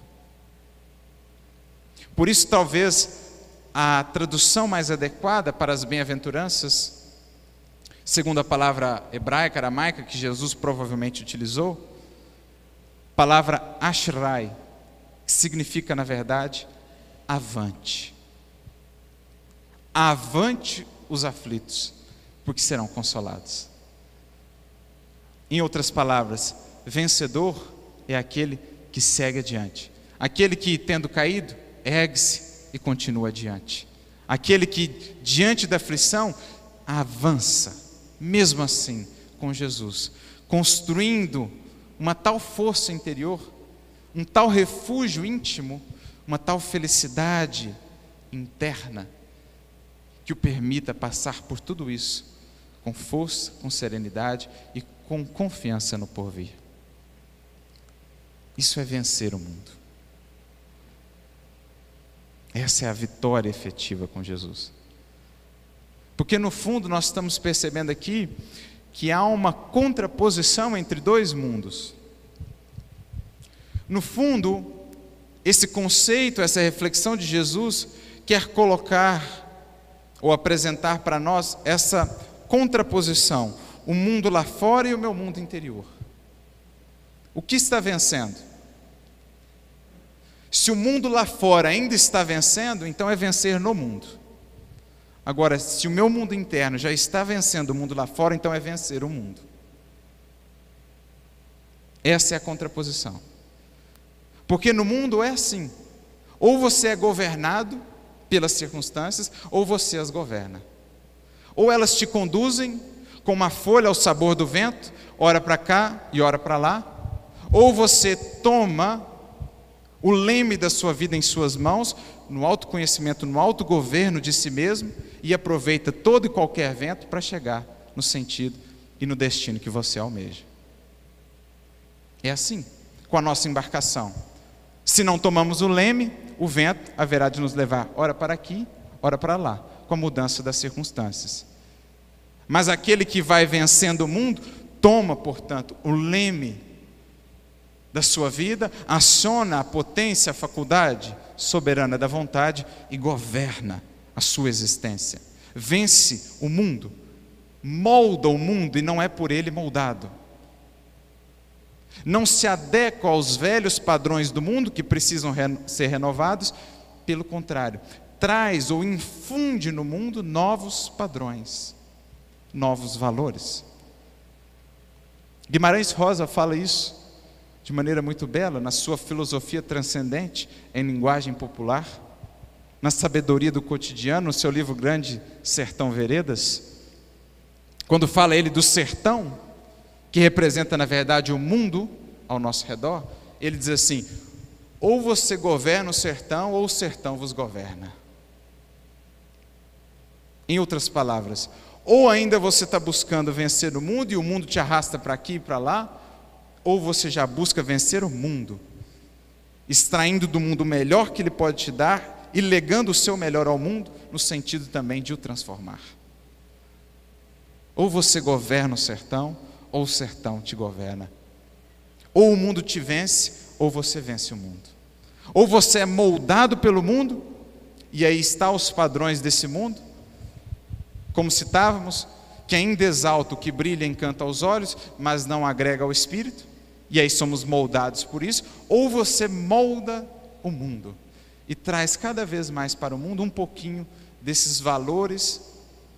[SPEAKER 1] Por isso, talvez a tradução mais adequada para as bem-aventuranças, segundo a palavra hebraica, aramaica, que Jesus provavelmente utilizou, palavra ashrai, que significa, na verdade, avante. Avante os aflitos, porque serão consolados. Em outras palavras, vencedor é aquele que segue adiante. Aquele que, tendo caído, ergue-se e continua adiante. Aquele que, diante da aflição, avança, mesmo assim, com Jesus, construindo uma tal força interior, um tal refúgio íntimo, uma tal felicidade interna, que o permita passar por tudo isso com força, com serenidade e com confiança no porvir. Isso é vencer o mundo. Essa é a vitória efetiva com Jesus. Porque no fundo nós estamos percebendo aqui que há uma contraposição entre dois mundos. No fundo, esse conceito, essa reflexão de Jesus quer colocar ou apresentar para nós essa contraposição, o mundo lá fora e o meu mundo interior. O que está vencendo? Se o mundo lá fora ainda está vencendo, então é vencer no mundo. Agora, se o meu mundo interno já está vencendo o mundo lá fora, então é vencer o mundo. Essa é a contraposição. Porque no mundo é assim: ou você é governado pelas circunstâncias, ou você as governa. Ou elas te conduzem com uma folha ao sabor do vento, ora para cá e ora para lá, ou você toma o leme da sua vida em suas mãos, no autoconhecimento, no autogoverno de si mesmo, e aproveita todo e qualquer vento para chegar no sentido e no destino que você almeja. É assim com a nossa embarcação. Se não tomamos o leme, o vento haverá de nos levar, ora para aqui, ora para lá, com a mudança das circunstâncias. Mas aquele que vai vencendo o mundo, toma, portanto, o leme da sua vida, aciona a potência, a faculdade soberana da vontade e governa a sua existência. Vence o mundo, molda o mundo e não é por ele moldado não se adequa aos velhos padrões do mundo que precisam ser renovados, pelo contrário, traz ou infunde no mundo novos padrões, novos valores. Guimarães Rosa fala isso de maneira muito bela na sua filosofia transcendente em linguagem popular, na sabedoria do cotidiano, no seu livro grande Sertão Veredas. Quando fala ele do sertão, que representa, na verdade, o mundo ao nosso redor, ele diz assim: ou você governa o sertão, ou o sertão vos governa. Em outras palavras, ou ainda você está buscando vencer o mundo e o mundo te arrasta para aqui e para lá, ou você já busca vencer o mundo, extraindo do mundo o melhor que ele pode te dar e legando o seu melhor ao mundo, no sentido também de o transformar. Ou você governa o sertão, ou o sertão te governa. Ou o mundo te vence, ou você vence o mundo. Ou você é moldado pelo mundo, e aí está os padrões desse mundo, como citávamos, que ainda exalta o que brilha e encanta aos olhos, mas não agrega ao espírito, e aí somos moldados por isso, ou você molda o mundo e traz cada vez mais para o mundo um pouquinho desses valores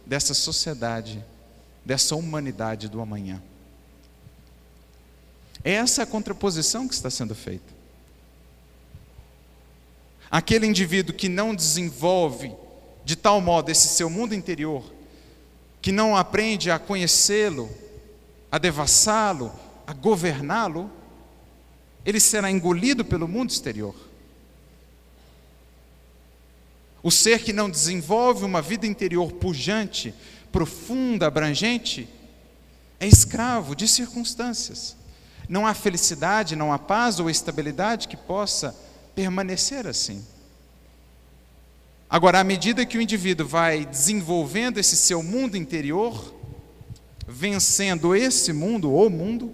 [SPEAKER 1] dessa sociedade, dessa humanidade do amanhã. É essa a contraposição que está sendo feita. Aquele indivíduo que não desenvolve de tal modo esse seu mundo interior, que não aprende a conhecê-lo, a devassá-lo, a governá-lo, ele será engolido pelo mundo exterior. O ser que não desenvolve uma vida interior pujante, profunda, abrangente, é escravo de circunstâncias. Não há felicidade, não há paz ou estabilidade que possa permanecer assim. Agora, à medida que o indivíduo vai desenvolvendo esse seu mundo interior, vencendo esse mundo, o mundo,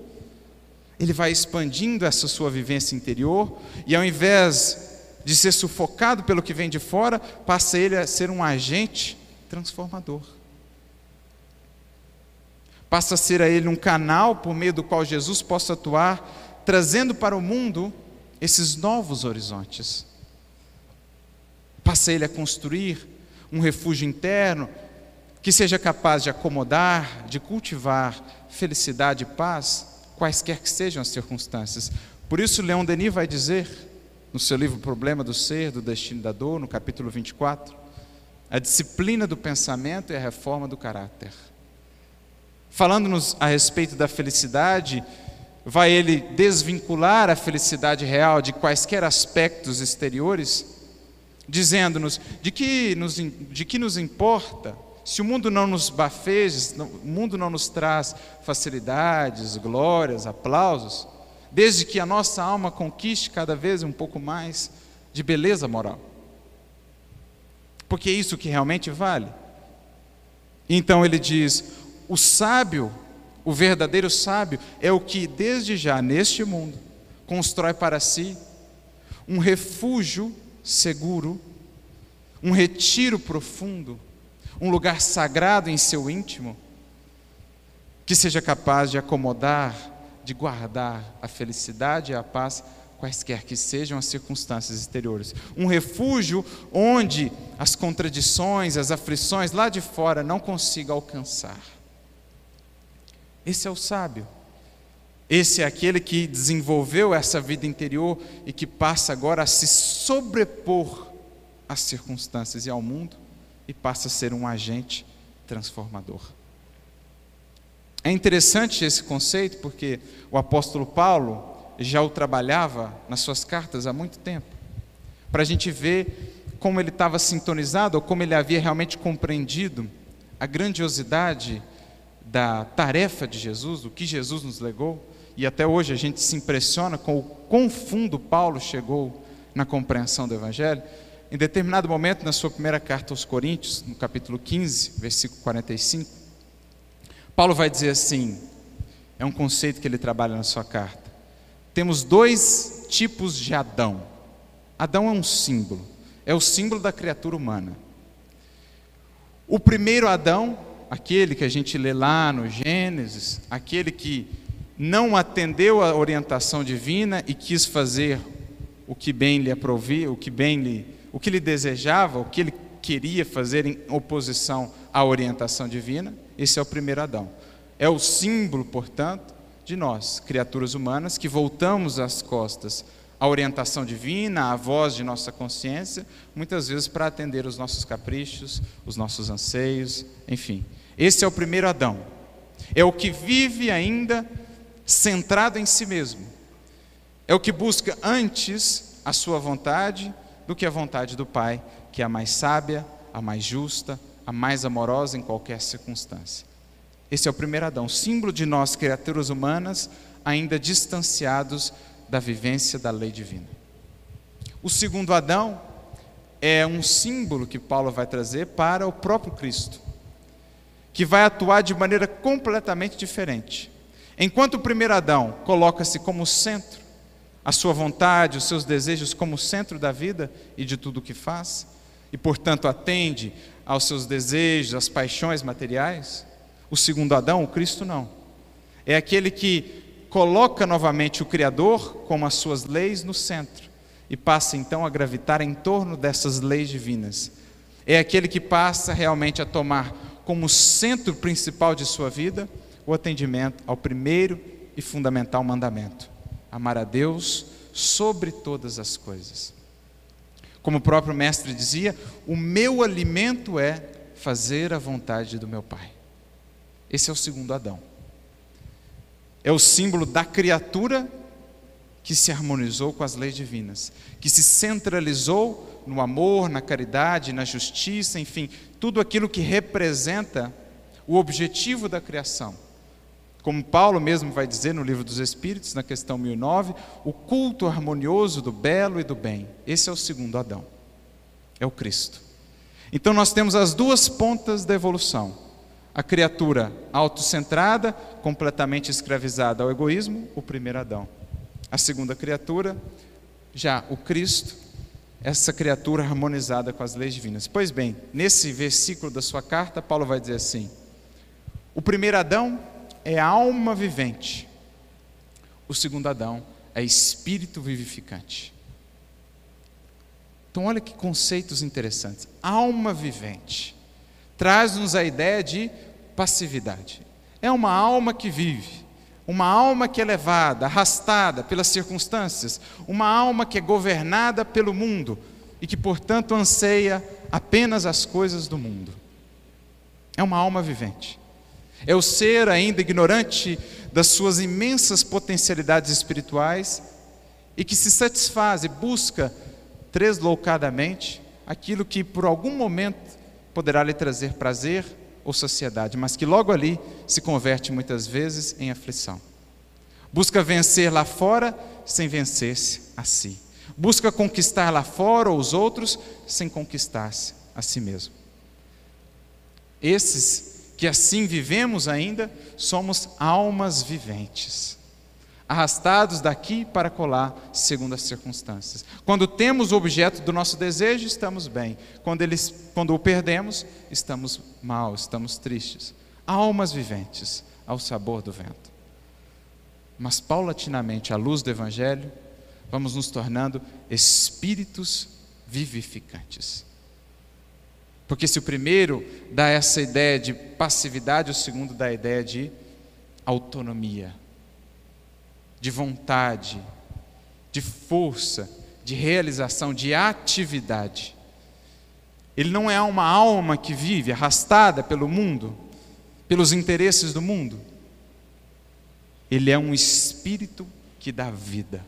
[SPEAKER 1] ele vai expandindo essa sua vivência interior, e ao invés de ser sufocado pelo que vem de fora, passa ele a ser um agente transformador passa a ser a ele um canal por meio do qual Jesus possa atuar, trazendo para o mundo esses novos horizontes. Passa ele a construir um refúgio interno que seja capaz de acomodar, de cultivar felicidade e paz, quaisquer que sejam as circunstâncias. Por isso, Leon Denis vai dizer, no seu livro Problema do Ser, do Destino da Dor, no capítulo 24, a disciplina do pensamento e a reforma do caráter falando-nos a respeito da felicidade, vai ele desvincular a felicidade real de quaisquer aspectos exteriores, dizendo-nos de que nos, de que nos importa se o mundo não nos bafeja, o mundo não nos traz facilidades, glórias, aplausos, desde que a nossa alma conquiste cada vez um pouco mais de beleza moral. Porque é isso que realmente vale. Então ele diz: o sábio O verdadeiro sábio é o que, desde já neste mundo, constrói para si um refúgio seguro, um retiro profundo, um lugar sagrado em seu íntimo, que seja capaz de acomodar, de guardar a felicidade e a paz, quaisquer que sejam as circunstâncias exteriores. Um refúgio onde as contradições, as aflições lá de fora não consigam alcançar. Esse é o sábio. Esse é aquele que desenvolveu essa vida interior e que passa agora a se sobrepor às circunstâncias e ao mundo e passa a ser um agente transformador. É interessante esse conceito porque o apóstolo Paulo já o trabalhava nas suas cartas há muito tempo, para a gente ver como ele estava sintonizado ou como ele havia realmente compreendido a grandiosidade da tarefa de Jesus, do que Jesus nos legou, e até hoje a gente se impressiona com o quão fundo Paulo chegou na compreensão do Evangelho. Em determinado momento, na sua primeira carta aos Coríntios, no capítulo 15, versículo 45, Paulo vai dizer assim: é um conceito que ele trabalha na sua carta. Temos dois tipos de Adão. Adão é um símbolo, é o símbolo da criatura humana. O primeiro Adão aquele que a gente lê lá no Gênesis, aquele que não atendeu à orientação divina e quis fazer o que bem lhe aprovia, o que bem lhe, o que lhe desejava, o que ele queria fazer em oposição à orientação divina, esse é o primeiro Adão. É o símbolo, portanto, de nós, criaturas humanas, que voltamos as costas à orientação divina, à voz de nossa consciência, muitas vezes para atender os nossos caprichos, os nossos anseios, enfim. Esse é o primeiro Adão. É o que vive ainda centrado em si mesmo. É o que busca antes a sua vontade do que a vontade do Pai, que é a mais sábia, a mais justa, a mais amorosa em qualquer circunstância. Esse é o primeiro Adão, símbolo de nós, criaturas humanas, ainda distanciados da vivência da lei divina. O segundo Adão é um símbolo que Paulo vai trazer para o próprio Cristo que vai atuar de maneira completamente diferente. Enquanto o primeiro Adão coloca-se como centro, a sua vontade, os seus desejos como centro da vida e de tudo o que faz, e portanto atende aos seus desejos, às paixões materiais, o segundo Adão, o Cristo não. É aquele que coloca novamente o Criador como as suas leis no centro e passa então a gravitar em torno dessas leis divinas. É aquele que passa realmente a tomar como centro principal de sua vida o atendimento ao primeiro e fundamental mandamento: amar a Deus sobre todas as coisas. Como o próprio mestre dizia, o meu alimento é fazer a vontade do meu Pai. Esse é o segundo Adão. É o símbolo da criatura que se harmonizou com as leis divinas, que se centralizou no amor, na caridade, na justiça, enfim, tudo aquilo que representa o objetivo da criação. Como Paulo mesmo vai dizer no livro dos Espíritos, na questão 1009, o culto harmonioso do belo e do bem. Esse é o segundo Adão. É o Cristo. Então nós temos as duas pontas da evolução. A criatura autocentrada, completamente escravizada ao egoísmo, o primeiro Adão a segunda criatura, já o Cristo, essa criatura harmonizada com as leis divinas. Pois bem, nesse versículo da sua carta, Paulo vai dizer assim: o primeiro Adão é alma vivente, o segundo Adão é espírito vivificante. Então, olha que conceitos interessantes. Alma vivente traz-nos a ideia de passividade. É uma alma que vive, uma alma que é levada, arrastada pelas circunstâncias, uma alma que é governada pelo mundo e que, portanto, anseia apenas as coisas do mundo. É uma alma vivente. É o ser ainda ignorante das suas imensas potencialidades espirituais e que se satisfaz e busca tresloucadamente aquilo que por algum momento poderá lhe trazer prazer ou sociedade, mas que logo ali se converte muitas vezes em aflição. Busca vencer lá fora sem vencer-se a si. Busca conquistar lá fora os outros sem conquistar-se a si mesmo. Esses que assim vivemos ainda, somos almas viventes, arrastados daqui para colar segundo as circunstâncias. Quando temos o objeto do nosso desejo, estamos bem. Quando, eles, quando o perdemos, estamos mal, estamos tristes. Almas viventes ao sabor do vento. Mas paulatinamente, à luz do Evangelho, vamos nos tornando espíritos vivificantes. Porque se o primeiro dá essa ideia de passividade, o segundo dá a ideia de autonomia, de vontade, de força, de realização, de atividade. Ele não é uma alma que vive arrastada pelo mundo, pelos interesses do mundo. Ele é um espírito que dá vida.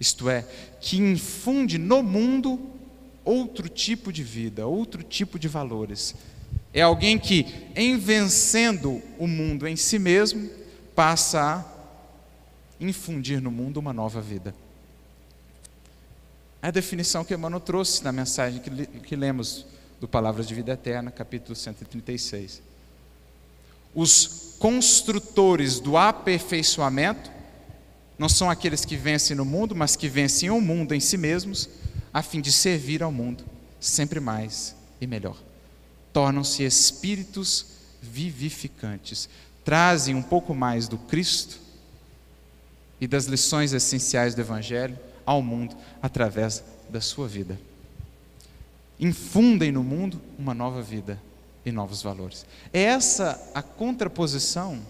[SPEAKER 1] Isto é, que infunde no mundo outro tipo de vida, outro tipo de valores. É alguém que, em vencendo o mundo em si mesmo, passa a infundir no mundo uma nova vida. É a definição que Emmanuel trouxe na mensagem que, que lemos do Palavras de Vida Eterna, capítulo 136. Os construtores do aperfeiçoamento não são aqueles que vencem no mundo, mas que vencem o mundo em si mesmos a fim de servir ao mundo sempre mais e melhor. Tornam-se espíritos vivificantes, trazem um pouco mais do Cristo e das lições essenciais do Evangelho ao mundo através da sua vida. Infundem no mundo uma nova vida e novos valores. É essa a contraposição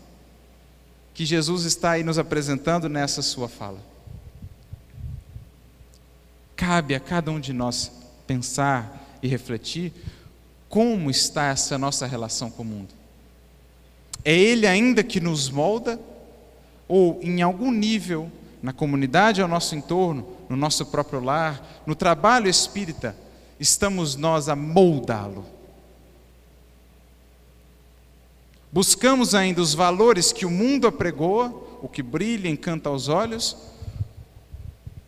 [SPEAKER 1] que Jesus está aí nos apresentando nessa sua fala. Cabe a cada um de nós pensar e refletir como está essa nossa relação com o mundo. É Ele ainda que nos molda, ou em algum nível, na comunidade ao nosso entorno, no nosso próprio lar, no trabalho espírita, estamos nós a moldá-lo. Buscamos ainda os valores que o mundo apregoa, o que brilha, encanta aos olhos,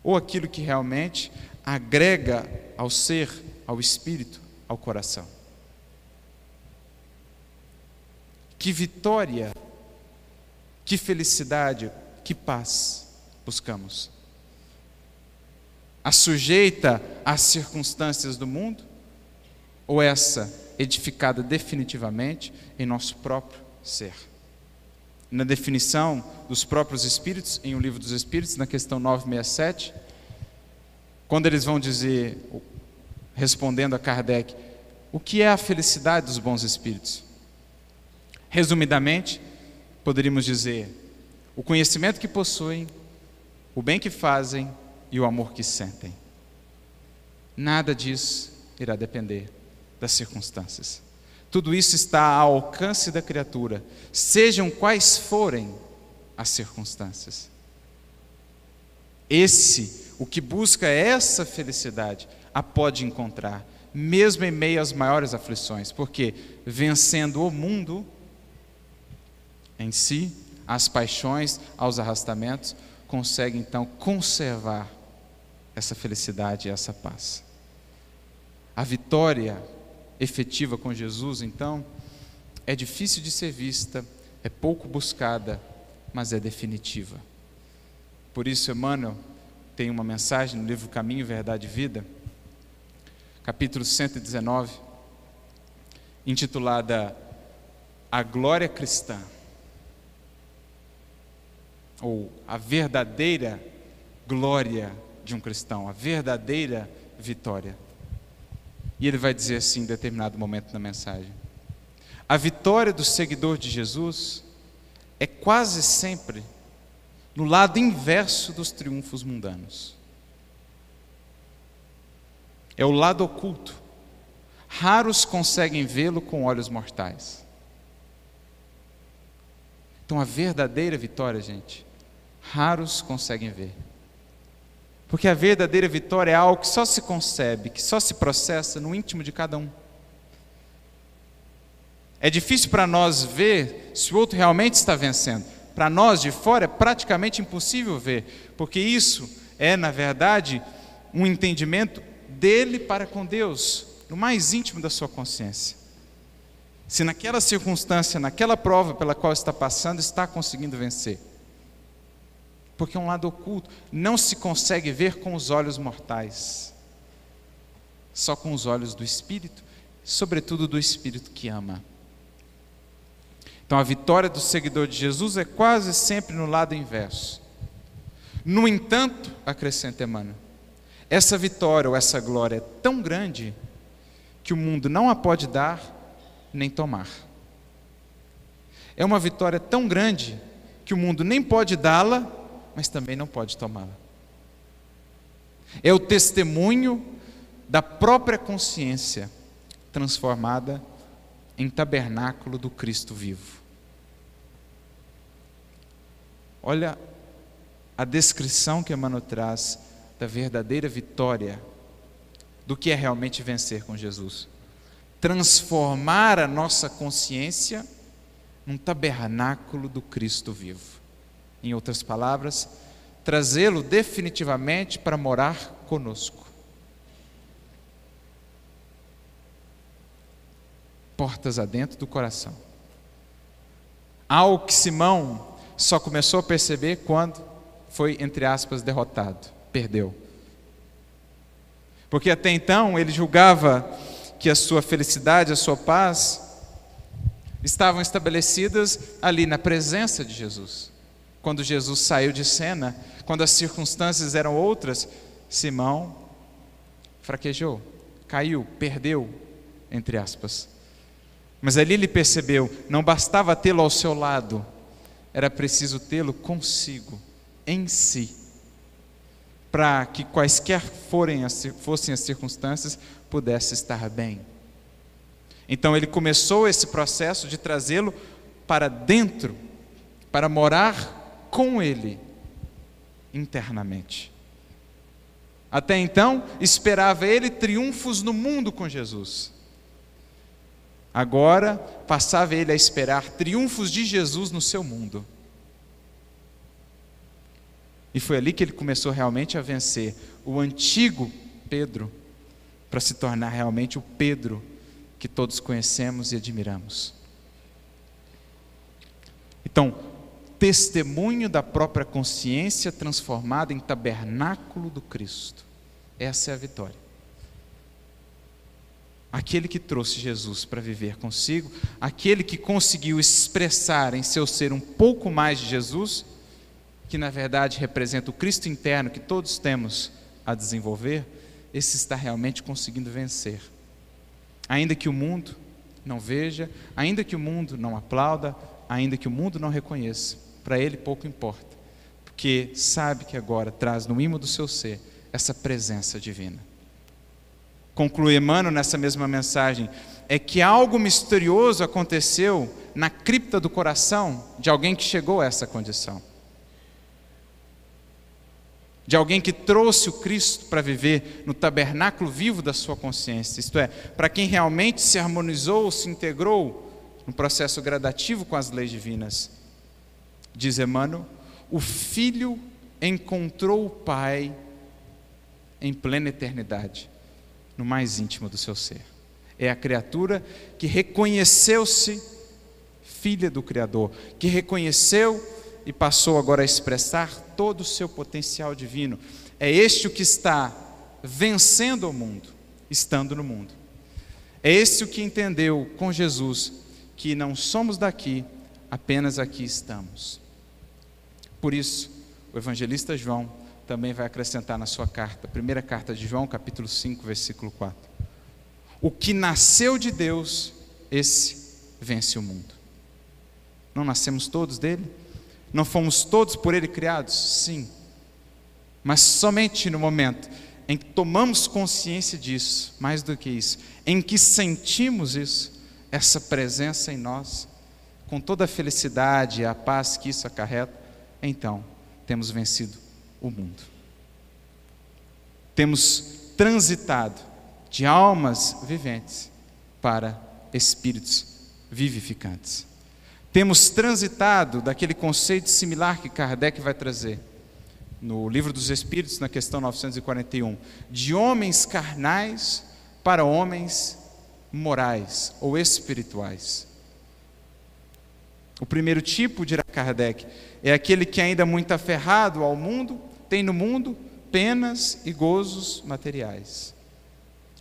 [SPEAKER 1] ou aquilo que realmente agrega ao ser, ao espírito, ao coração. Que vitória, que felicidade, que paz buscamos. A sujeita às circunstâncias do mundo ou essa edificada definitivamente em nosso próprio ser? Na definição dos próprios espíritos, em O Livro dos Espíritos, na questão 967, quando eles vão dizer, respondendo a Kardec, o que é a felicidade dos bons espíritos? Resumidamente, poderíamos dizer: o conhecimento que possuem, o bem que fazem e o amor que sentem. Nada disso irá depender das circunstâncias. Tudo isso está ao alcance da criatura, sejam quais forem as circunstâncias. Esse o que busca essa felicidade a pode encontrar, mesmo em meio às maiores aflições, porque vencendo o mundo em si, as paixões, aos arrastamentos, consegue então conservar essa felicidade e essa paz. A vitória efetiva com Jesus, então, é difícil de ser vista, é pouco buscada, mas é definitiva. Por isso, Emmanuel tem uma mensagem no livro Caminho, Verdade e Vida, capítulo 119, intitulada A Glória Cristã, ou a verdadeira glória de um cristão, a verdadeira vitória. E ele vai dizer assim em determinado momento na mensagem: A vitória do seguidor de Jesus é quase sempre no lado inverso dos triunfos mundanos. É o lado oculto. Raros conseguem vê-lo com olhos mortais. Então, a verdadeira vitória, gente, raros conseguem ver. Porque a verdadeira vitória é algo que só se concebe, que só se processa no íntimo de cada um. É difícil para nós ver se o outro realmente está vencendo para nós de fora é praticamente impossível ver, porque isso é, na verdade, um entendimento dele para com Deus, no mais íntimo da sua consciência. se naquela circunstância, naquela prova pela qual está passando, está conseguindo vencer. Porque um lado oculto, não se consegue ver com os olhos mortais, só com os olhos do Espírito, sobretudo do Espírito que ama. Então a vitória do seguidor de Jesus é quase sempre no lado inverso. No entanto, acrescenta Emmanuel, essa vitória ou essa glória é tão grande que o mundo não a pode dar nem tomar. É uma vitória tão grande que o mundo nem pode dá-la, mas também não pode tomá-la. É o testemunho da própria consciência transformada em tabernáculo do Cristo vivo. Olha a descrição que Emmanuel traz da verdadeira vitória, do que é realmente vencer com Jesus. Transformar a nossa consciência num tabernáculo do Cristo vivo. Em outras palavras, trazê-lo definitivamente para morar conosco. Portas adentro do coração. Algo que Simão só começou a perceber quando foi, entre aspas, derrotado, perdeu. Porque até então ele julgava que a sua felicidade, a sua paz estavam estabelecidas ali na presença de Jesus. Quando Jesus saiu de cena, quando as circunstâncias eram outras, Simão fraquejou, caiu, perdeu, entre aspas. Mas ali ele percebeu, não bastava tê-lo ao seu lado, era preciso tê-lo consigo, em si, para que quaisquer forem as, fossem as circunstâncias, pudesse estar bem. Então ele começou esse processo de trazê-lo para dentro, para morar com ele internamente. Até então, esperava ele triunfos no mundo com Jesus. Agora passava ele a esperar triunfos de Jesus no seu mundo. E foi ali que ele começou realmente a vencer o antigo Pedro, para se tornar realmente o Pedro que todos conhecemos e admiramos. Então, testemunho da própria consciência transformada em tabernáculo do Cristo. Essa é a vitória aquele que trouxe Jesus para viver consigo, aquele que conseguiu expressar em seu ser um pouco mais de Jesus, que na verdade representa o Cristo interno que todos temos a desenvolver, esse está realmente conseguindo vencer. Ainda que o mundo não veja, ainda que o mundo não aplauda, ainda que o mundo não reconheça, para ele pouco importa, porque sabe que agora traz no imo do seu ser essa presença divina conclui Emmanuel nessa mesma mensagem, é que algo misterioso aconteceu na cripta do coração de alguém que chegou a essa condição. De alguém que trouxe o Cristo para viver no tabernáculo vivo da sua consciência, isto é, para quem realmente se harmonizou, se integrou no processo gradativo com as leis divinas. Diz Emmanuel, o Filho encontrou o Pai em plena eternidade no mais íntimo do seu ser. É a criatura que reconheceu-se filha do Criador, que reconheceu e passou agora a expressar todo o seu potencial divino. É este o que está vencendo o mundo, estando no mundo. É esse o que entendeu com Jesus que não somos daqui, apenas aqui estamos. Por isso, o evangelista João também vai acrescentar na sua carta, primeira carta de João, capítulo 5, versículo 4. O que nasceu de Deus, esse vence o mundo. Não nascemos todos dele? Não fomos todos por ele criados? Sim. Mas somente no momento em que tomamos consciência disso, mais do que isso, em que sentimos isso, essa presença em nós, com toda a felicidade e a paz que isso acarreta, então temos vencido o mundo. Temos transitado de almas viventes para espíritos vivificantes. Temos transitado daquele conceito similar que Kardec vai trazer no Livro dos Espíritos, na questão 941, de homens carnais para homens morais ou espirituais. O primeiro tipo, dirá Kardec, é aquele que ainda muito aferrado ao mundo, tem no mundo penas e gozos materiais,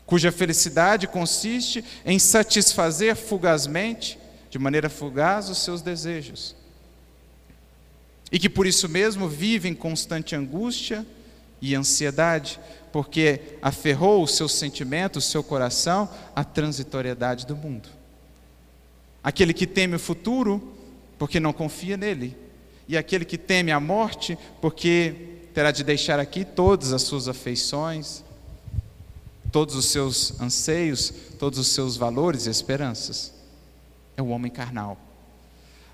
[SPEAKER 1] cuja felicidade consiste em satisfazer fugazmente, de maneira fugaz, os seus desejos. E que por isso mesmo vive em constante angústia e ansiedade, porque aferrou o seu sentimento, o seu coração à transitoriedade do mundo. Aquele que teme o futuro, porque não confia nele, e aquele que teme a morte, porque terá de deixar aqui todas as suas afeições, todos os seus anseios, todos os seus valores e esperanças. É o homem carnal.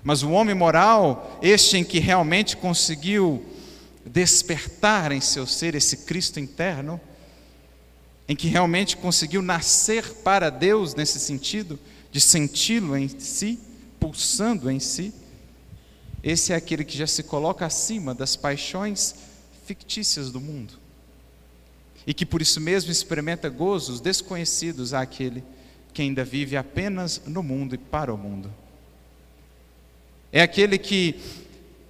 [SPEAKER 1] Mas o homem moral, este em que realmente conseguiu despertar em seu ser esse Cristo interno, em que realmente conseguiu nascer para Deus nesse sentido, de senti-lo em si, pulsando em si, esse é aquele que já se coloca acima das paixões fictícias do mundo. E que por isso mesmo experimenta gozos desconhecidos àquele que ainda vive apenas no mundo e para o mundo. É aquele que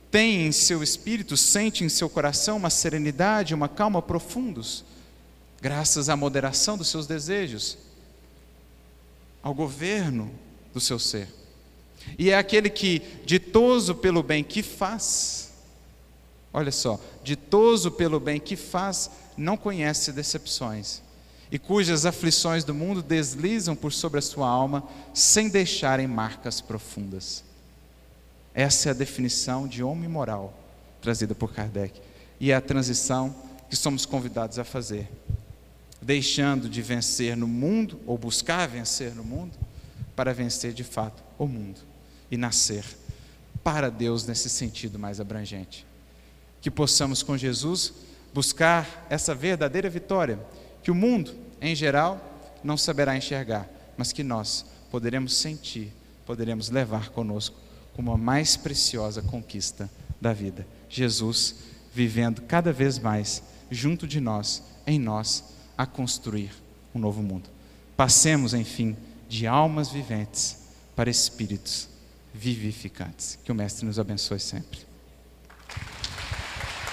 [SPEAKER 1] tem em seu espírito, sente em seu coração uma serenidade, uma calma profundos, graças à moderação dos seus desejos, ao governo do seu ser. E é aquele que, ditoso pelo bem que faz, olha só, ditoso pelo bem que faz, não conhece decepções, e cujas aflições do mundo deslizam por sobre a sua alma, sem deixarem marcas profundas. Essa é a definição de homem moral trazida por Kardec. E é a transição que somos convidados a fazer. Deixando de vencer no mundo, ou buscar vencer no mundo, para vencer de fato o mundo e nascer para Deus nesse sentido mais abrangente. Que possamos com Jesus buscar essa verdadeira vitória, que o mundo, em geral, não saberá enxergar, mas que nós poderemos sentir, poderemos levar conosco como a mais preciosa conquista da vida. Jesus vivendo cada vez mais junto de nós, em nós, a construir um novo mundo. Passemos, enfim, de almas viventes para espíritos vivificantes. Que o Mestre nos abençoe sempre.